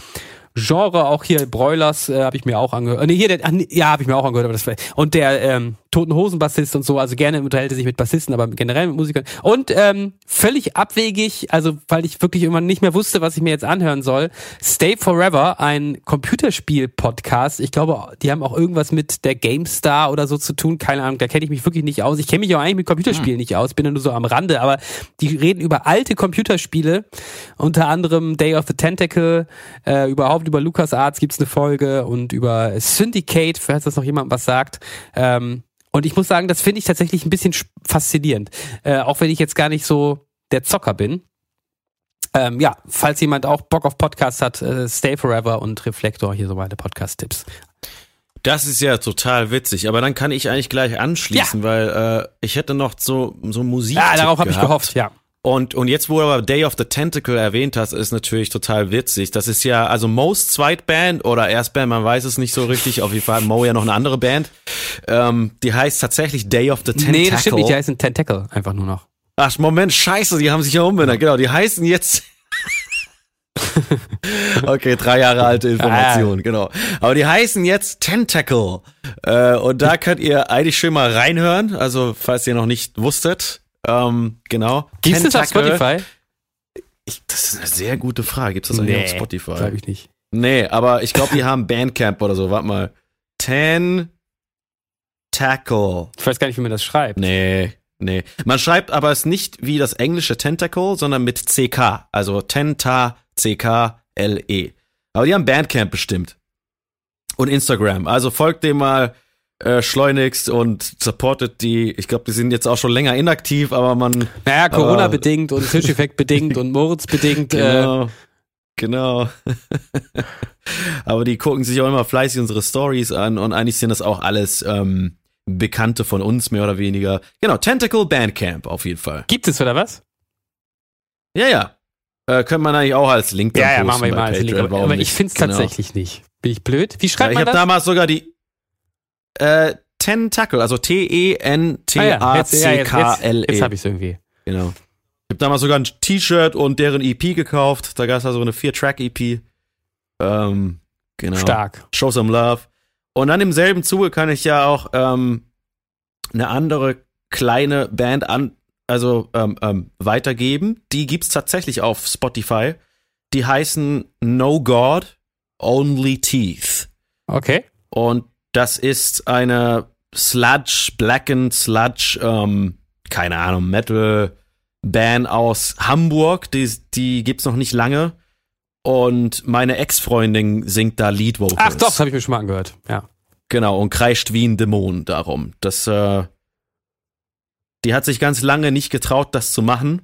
Genre, auch hier Broilers äh, habe ich mir auch angehört. Äh, nee, hier, der, ja, habe ich mir auch angehört, aber das und der ähm, Toten Hosen Bassist und so, also gerne unterhält er sich mit Bassisten, aber generell mit Musikern. Und ähm, völlig abwegig, also weil ich wirklich immer nicht mehr wusste, was ich mir jetzt anhören soll. Stay Forever, ein Computerspiel-Podcast. Ich glaube, die haben auch irgendwas mit der GameStar oder so zu tun. Keine Ahnung, da kenne ich mich wirklich nicht aus. Ich kenne mich auch eigentlich mit Computerspielen hm. nicht aus, bin ja nur so am Rande, aber die reden über alte Computerspiele, unter anderem Day of the Tentacle, äh, überhaupt überhaupt über LucasArts gibt's eine Folge und über Syndicate, falls das noch jemand was sagt. Ähm, und ich muss sagen, das finde ich tatsächlich ein bisschen faszinierend. Äh, auch wenn ich jetzt gar nicht so der Zocker bin. Ähm, ja, falls jemand auch Bock auf Podcasts hat, äh, Stay Forever und Reflektor, hier so meine Podcast-Tipps. Das ist ja total witzig, aber dann kann ich eigentlich gleich anschließen, ja. weil äh, ich hätte noch so so Musik. Ja, darauf habe ich gehofft, ja. Und, und jetzt, wo du aber Day of the Tentacle erwähnt hast, ist natürlich total witzig. Das ist ja, also Mo's Zweitband oder Erstband, man weiß es nicht so richtig. Auf jeden Fall hat Mo ja noch eine andere Band. Ähm, die heißt tatsächlich Day of the Tentacle. Nee, das stimmt nicht, die heißen Tentacle einfach nur noch. Ach, Moment, scheiße, die haben sich ja umbenannt. Genau, die heißen jetzt okay, drei Jahre alte Information, ah. genau. Aber die heißen jetzt Tentacle. Äh, und da könnt ihr eigentlich schön mal reinhören. Also, falls ihr noch nicht wusstet. Ähm, genau. Gibt es das auf Spotify? Ich, das ist eine sehr gute Frage. Gibt es das nee, eigentlich auf Spotify? Glaube ich nicht. Nee, aber ich glaube, die haben Bandcamp oder so. Warte mal. Ten Tackle. Ich weiß gar nicht, wie man das schreibt. Nee, nee. Man schreibt aber es nicht wie das englische Tentacle, sondern mit CK. Also Tenta CK L E. Aber die haben Bandcamp bestimmt. Und Instagram. Also folgt dem mal äh, schleunigst und supportet die. Ich glaube, die sind jetzt auch schon länger inaktiv, aber man. Naja, Corona-bedingt und Tischeffekt-bedingt und Moritz-bedingt. Äh, genau. Äh, genau. aber die gucken sich auch immer fleißig unsere Stories an und eigentlich sind das auch alles ähm, Bekannte von uns, mehr oder weniger. Genau, Tentacle Bandcamp auf jeden Fall. Gibt es oder was? Ja, ja. Äh, könnte man eigentlich auch als Link dann Ja, ja, machen wir mal als Link. Aber, aber ich finde es genau. tatsächlich nicht. Bin ich blöd? Wie schreibt ja, man das? Ich habe damals sogar die äh, Tentacle, also T-E-N-T-A-C-K-L-E. Jetzt, jetzt, habe ich es irgendwie. Genau. Ich habe damals sogar ein T-Shirt und deren EP gekauft. Da gab es also eine Vier-Track-EP. Ähm, genau. Stark. Show some love. Und dann im selben Zuge kann ich ja auch ähm, eine andere kleine Band an, also ähm, ähm, weitergeben. Die gibt's tatsächlich auf Spotify. Die heißen No God, Only Teeth. Okay. Und das ist eine Sludge, Blackened Sludge, ähm, keine Ahnung, Metal Band aus Hamburg. Die, die gibt's noch nicht lange. Und meine Ex-Freundin singt da Lead Vocals. Ach doch, das habe ich mir schon mal angehört. Ja. Genau, und kreischt wie ein Dämon darum. Das, äh, die hat sich ganz lange nicht getraut, das zu machen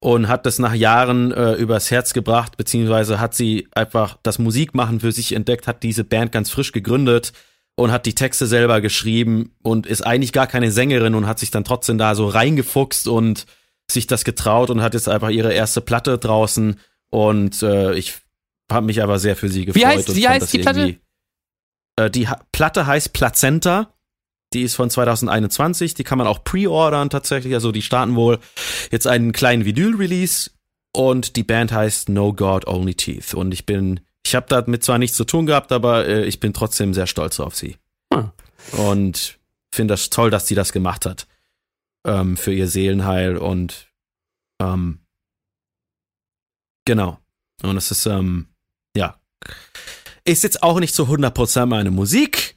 und hat das nach Jahren äh, übers Herz gebracht, beziehungsweise hat sie einfach das Musikmachen für sich entdeckt, hat diese Band ganz frisch gegründet und hat die Texte selber geschrieben und ist eigentlich gar keine Sängerin und hat sich dann trotzdem da so reingefuchst und sich das getraut und hat jetzt einfach ihre erste Platte draußen und äh, ich habe mich aber sehr für sie gefreut. Wie heißt, wie heißt die Platte? Äh, die ha Platte heißt Plazenta die ist von 2021, die kann man auch pre-ordern tatsächlich, also die starten wohl jetzt einen kleinen Vinyl-Release und die Band heißt No God Only Teeth und ich bin, ich habe damit zwar nichts zu tun gehabt, aber äh, ich bin trotzdem sehr stolz auf sie. Hm. Und finde das toll, dass sie das gemacht hat ähm, für ihr Seelenheil und ähm, genau. Und es ist, ähm, ja, ist jetzt auch nicht zu 100% meine Musik,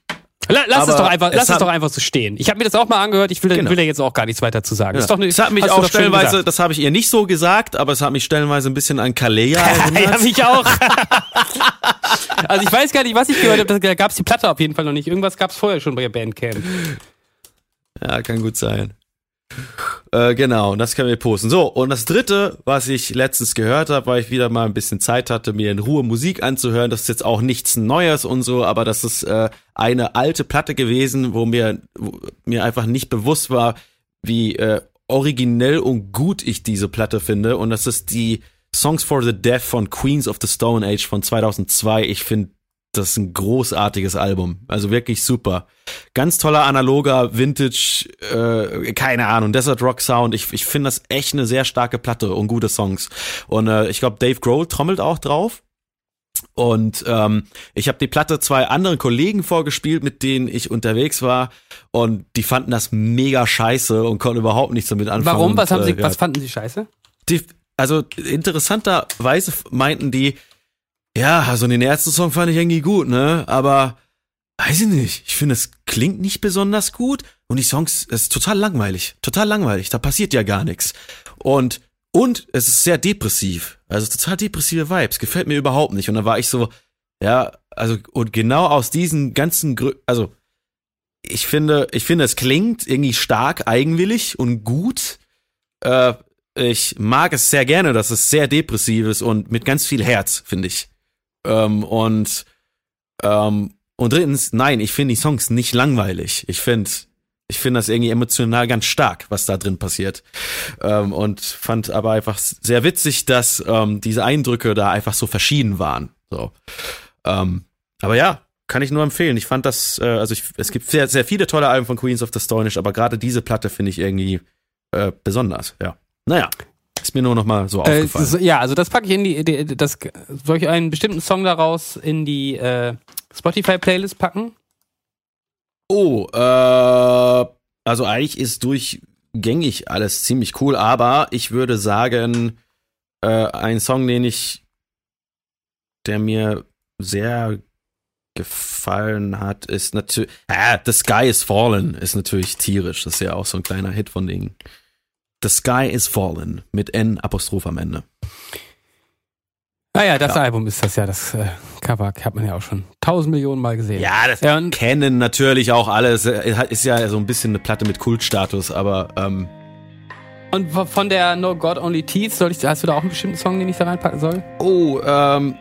Lass es doch einfach, lass es, doch einfach so stehen. Ich habe mir das auch mal angehört. Ich will, genau. will da jetzt auch gar nichts weiter zu sagen. Ja. Das, eine, das hat mich auch stellenweise, das habe ich ihr nicht so gesagt, aber es hat mich stellenweise ein bisschen an Kalea erinnert. ja, mich auch. also ich weiß gar nicht, was ich gehört habe. Da gab es die Platte auf jeden Fall noch nicht. Irgendwas gab es vorher schon bei Bandcamp. Ja, kann gut sein. Äh, genau, und das können wir posten. So, und das dritte, was ich letztens gehört habe, weil ich wieder mal ein bisschen Zeit hatte, mir in Ruhe Musik anzuhören, das ist jetzt auch nichts Neues und so, aber das ist äh, eine alte Platte gewesen, wo mir, wo mir einfach nicht bewusst war, wie äh, originell und gut ich diese Platte finde. Und das ist die Songs for the Deaf von Queens of the Stone Age von 2002. Ich finde das ist ein großartiges Album. Also wirklich super. Ganz toller analoger Vintage, äh, keine Ahnung, Desert Rock Sound. Ich, ich finde das echt eine sehr starke Platte und gute Songs. Und äh, ich glaube, Dave Grohl trommelt auch drauf. Und ähm, ich habe die Platte zwei anderen Kollegen vorgespielt, mit denen ich unterwegs war. Und die fanden das mega scheiße und konnten überhaupt nichts damit anfangen. Warum? Was, und, haben sie, äh, was fanden sie scheiße? Die, also interessanterweise meinten die, ja, so den ersten Song fand ich irgendwie gut, ne? Aber weiß ich nicht. Ich finde, es klingt nicht besonders gut und die Songs es ist total langweilig, total langweilig. Da passiert ja gar nichts. Und und es ist sehr depressiv, also total depressive Vibes. Gefällt mir überhaupt nicht. Und dann war ich so, ja, also und genau aus diesen ganzen Grü also ich finde, ich finde, es klingt irgendwie stark eigenwillig und gut. Äh, ich mag es sehr gerne, dass es sehr depressiv ist und mit ganz viel Herz, finde ich. Ähm, und, ähm, und drittens, nein, ich finde die Songs nicht langweilig. Ich finde, ich finde das irgendwie emotional ganz stark, was da drin passiert. Ähm, und fand aber einfach sehr witzig, dass ähm, diese Eindrücke da einfach so verschieden waren. So. Ähm, aber ja, kann ich nur empfehlen. Ich fand das, äh, also ich, es gibt sehr, sehr viele tolle Alben von Queens of the Stone aber gerade diese Platte finde ich irgendwie äh, besonders, ja. Naja, ist mir nur noch mal so Äh, aufgefallen. so, ja, also das packe ich in die, die das soll ich einen bestimmten Song daraus in die äh, Spotify Playlist packen? Oh, äh, also eigentlich ist durchgängig alles ziemlich cool, aber ich würde sagen, äh, ein Song, den ich, der mir sehr gefallen hat, ist natürlich, ah, The Sky is Fallen ist natürlich tierisch. Das ist ja auch so ein kleiner Hit von denen. The Sky is Fallen mit N Apostroph am Ende. Naja, das Ja. Album ist das ja, das äh, Cover hat man ja auch schon tausend Millionen Mal gesehen. Ja, das Ja, kennen natürlich auch alle. Es Ist ja so ein bisschen eine Platte mit Kultstatus, aber ähm, Und von der No God Only Teeth, soll ich, hast du da auch einen bestimmten Song, den ich da reinpacken soll? Oh, ähm,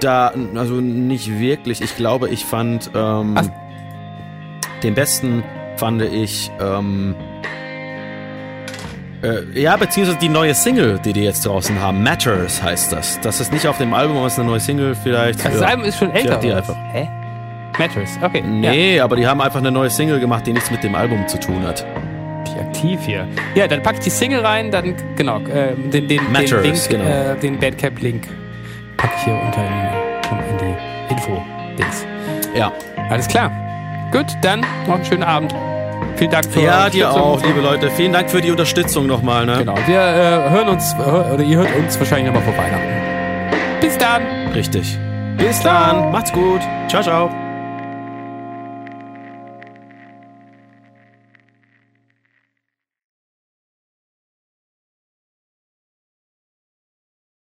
da, also nicht wirklich. Ich glaube, ich fand, ähm, Ach. den besten fand ich, ähm, äh, ja, beziehungsweise die neue Single, die die jetzt draußen haben. Matters heißt das. Das ist nicht auf dem Album, aber es ist eine neue Single vielleicht. Das für- Album ist schon älter. Ja, die einfach. Hä? Matters, okay. Ja. Nee, aber die haben einfach eine neue Single gemacht, die nichts mit dem Album zu tun hat. Ich aktiv hier. Ja, dann pack ich die Single rein, dann, genau, äh, den, den, den Matters, Link, genau. äh, den Badcap-Link pack ich hier unter in, in die Info-Dings. Ja. Alles klar. Gut, dann noch einen schönen Abend. Vielen Dank für Ja, dir auch, liebe Leute. Vielen Dank für die Unterstützung nochmal, ne? Genau, wir äh, hören uns, hör- oder ihr hört uns wahrscheinlich nochmal vor Weihnachten. Bis dann. Richtig. Bis dann. Macht's gut. Ciao, ciao.